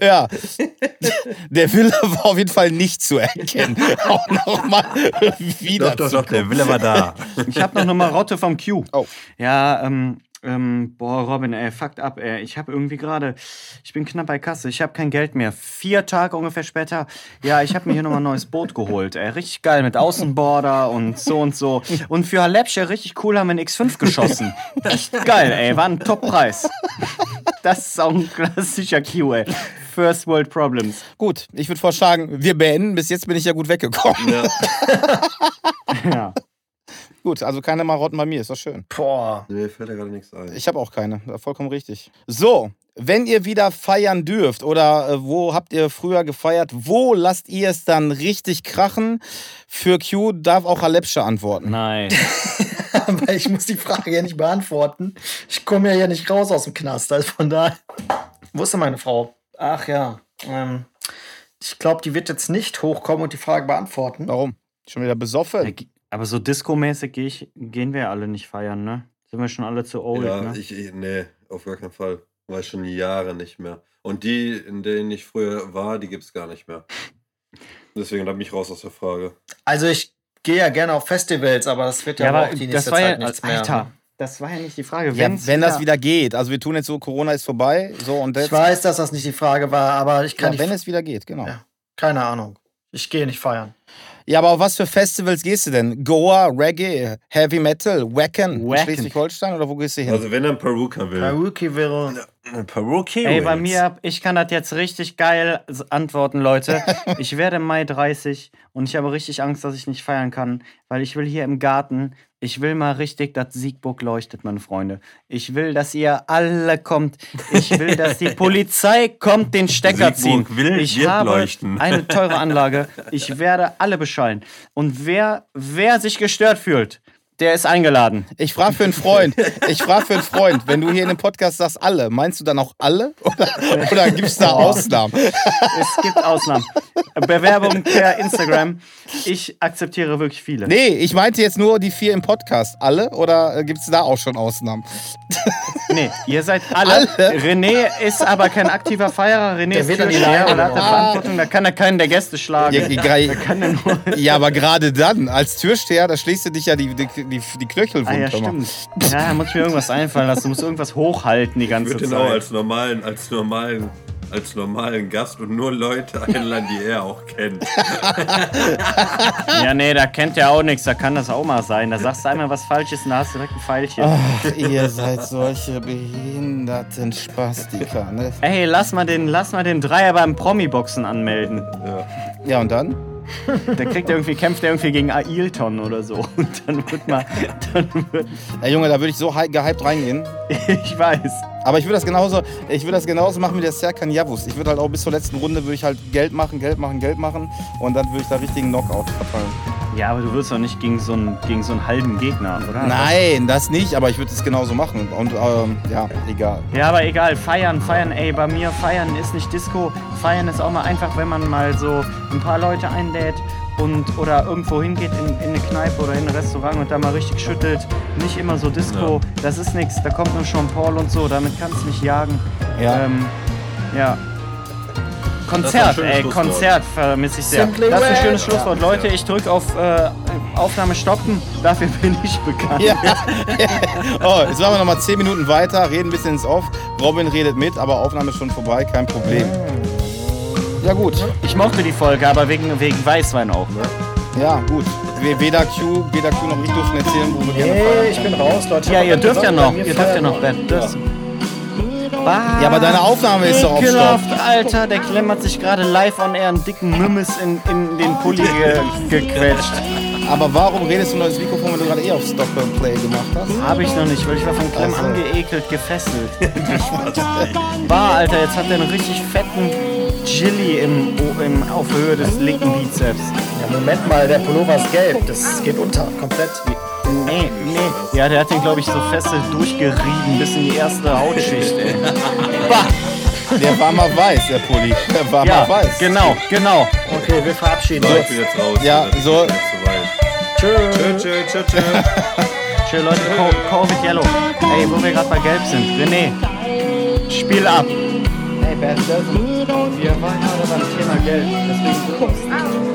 [LAUGHS] ja. Der Wille war auf jeden Fall nicht zu erkennen. [LAUGHS] Auch nochmal wieder Doch, doch, doch, der Wille war da. Ich habe noch eine Marotte vom Q. Oh. Ja, ähm, ähm, boah, Robin, ey, fucked up, ey. Ich habe irgendwie gerade, ich bin knapp bei Kasse, ich habe kein Geld mehr. Vier Tage ungefähr später, ja, ich habe mir hier nochmal ein neues Boot geholt, ey. Richtig geil, mit Außenborder und so und so. Und für Halepsche richtig cool haben wir einen X5 geschossen. Echt geil, ey, war ein Top-Preis. Das ist auch ein klassischer Q, ey. First World Problems. Gut, ich würde vorschlagen, wir beenden. Bis jetzt bin ich ja gut weggekommen. Ja. [LAUGHS] Ja. Gut, also keine Marotten bei mir, ist doch schön. Boah. Mir fällt da gerade nichts ein. Ich habe auch keine, ja, vollkommen richtig. So, wenn ihr wieder feiern dürft oder äh, wo habt ihr früher gefeiert, wo lasst ihr es dann richtig krachen? Für Q darf auch Halepsche antworten. Nein. [LAUGHS] Aber ich muss die Frage ja nicht beantworten. Ich komme ja hier nicht raus aus dem Knast. Also von daher. Wo ist denn meine Frau? Ach ja. Ähm, ich glaube, die wird jetzt nicht hochkommen und die Frage beantworten. Warum? Schon wieder besoffen? Aber so Disco-mäßig geh ich, gehen wir alle nicht feiern, ne? Sind wir schon alle zu old, ja, ne? ich, ich- nee, auf gar keinen Fall. War schon Jahre nicht mehr. Und die, in denen ich früher war, die gibt es gar nicht mehr. Deswegen da bin ich raus aus der Frage. Also ich gehe ja gerne auf Festivals, aber das wird ja, Ja, auch die das nächste war ja, Zeit nichts mehr. Alter, das war ja nicht die Frage. Ja, wenn das wieder geht. Also wir tun jetzt so, Corona ist vorbei. So und Ich jetzt. weiß, dass das nicht die Frage war, aber ich Ja, kann nicht. wenn es wieder geht, genau. Ja. keine Ahnung. Ich gehe nicht feiern. Ja, aber auf was für Festivals gehst du denn? Goa, Reggae, Heavy Metal, Wacken, in Wacken. Schleswig-Holstein oder wo gehst du hin? Also wenn er ein Peruka will. Karaoke wäre. Peruki Ey, bei mir, ich kann das jetzt richtig geil antworten, Leute. [LAUGHS] Ich werde im Mai 30 und ich habe richtig Angst, dass ich nicht feiern kann, weil ich will hier im Garten, ich will mal richtig, dass Siegburg leuchtet, meine Freunde. Ich will, dass ihr alle kommt. Ich will, [LAUGHS] dass die Polizei kommt, den Stecker ziehen. Siegburg will, ich habe leuchten. eine teure [LAUGHS] Anlage. Ich werde alle beschallen. Und wer, wer sich gestört fühlt, der ist eingeladen. Ich frage für einen Freund. Ich frage für einen Freund. Wenn du hier in dem Podcast sagst alle, meinst du dann auch alle? Oder, oder gibt es da Ausnahmen? Es gibt Ausnahmen. Bewerbung per Instagram. Ich akzeptiere wirklich viele. Nee, ich meinte jetzt nur die vier im Podcast. Alle? Oder gibt es da auch schon Ausnahmen? Nee, ihr seid alle. Alle? René ist aber kein aktiver Feierer. René Der ist Türsteher nicht und hat. Verantwortung. Da kann er keinen der Gäste schlagen. Ja, ja, Kann er nur. ja, aber gerade dann, als Türsteher, da schließt du dich ja die, die, die, die Knöchel Ah ja, stimmt. Ja, da muss mir irgendwas einfallen lassen. Du musst irgendwas hochhalten die Ich ganze würde den auch Zeit. als normalen, als normalen, als normalen Gast und nur Leute einladen, die er auch kennt. Ja, nee, da kennt er auch nichts. Da kann das auch mal sein. Da sagst du einmal was Falsches und da hast du direkt ein Pfeilchen. Ach, ihr seid solche behinderten Spastiker, ne? Ey, lass mal den, lass mal den Dreier beim Promi-Boxen anmelden. Ja, und dann? [LAUGHS] Der kriegt irgendwie, kämpft er irgendwie gegen Ailton oder so. [LAUGHS] Und dann wird mal, dann wird, Ja, Junge, da würde ich so hy- gehypt reingehen. [LAUGHS] ich weiß. Aber ich würde das genauso, ich würde das genauso machen wie der Serkan Yavuz. Ich würde halt auch bis zur letzten Runde würde ich halt Geld machen, Geld machen, Geld machen und dann würde ich da richtigen Knockout verteilen. Ja, aber du wirst doch nicht gegen so einen, gegen so einen halben Gegner, oder? Nein, das nicht, aber ich würde es genauso machen. Und ähm, ja, egal. Ja, aber egal, feiern, feiern, ey, bei mir feiern ist nicht Disco. Feiern ist auch mal einfach, wenn man mal so ein paar Leute einlädt und oder irgendwo hingeht in, in eine Kneipe oder in ein Restaurant und da mal richtig schüttelt. Nicht immer so Disco, das ist nix. Da kommt nur Jean Paul und so, damit kannst du mich jagen. Ja. Ähm, ja. Konzert, ey, Schlusswort. Konzert vermisse ich sehr. Simply das ist ein schönes Schlusswort. Leute, ich drücke auf äh, Aufnahme stoppen. Dafür [LAUGHS] bin ich bekannt. Ja. [LAUGHS] oh, jetzt machen wir nochmal 10 Minuten weiter, reden ein bisschen ins Off. Robin redet mit, aber Aufnahme ist schon vorbei, kein Problem. Ja, gut. Ich mochte die Folge, aber wegen, wegen Weißwein auch. Ne? Ja, gut. We- Weder Q, weder Q noch ich durften erzählen, wo wir gerne Hey, ich bin raus, Leute. Ja, ihr dürft ja noch. Ihr dürft ja noch. wir. Das. Ja, aber deine Aufnahme ist doch auf Alter. Der Clem hat sich gerade live on air einen dicken Mümmes in, in den Pulli ge gequetscht. Aber warum redest du nur ins Mikrofon, wenn du gerade eh auf Stop and Play gemacht hast? Habe ich noch nicht, weil ich war von Clem Ach so. angeekelt, gefesselt. [LAUGHS] Bah, Alter, jetzt hat er einen richtig fetten Chili im, im, auf Höhe des linken Bizeps. Ja, Moment mal, der Pullover ist gelb. Das geht unter, komplett. Nee, nee. Ja, der hat den, glaube ich, so feste durchgerieben bis in die erste Hautschicht, ey. Der war mal weiß, der Pulli. Der war ja, mal weiß. genau, genau. Okay, wir verabschieden So, uns. bin jetzt raus. Ja, so-. Tschüss. Tschö, tschö, tschö, tschö. Schön, [LAUGHS] Leute, Co- Covid Yellow. Ey, wo wir gerade bei Gelb sind. René, Spiel ab. Hey, Dozen. Wir waren gerade beim Thema Gelb. Deswegen On target.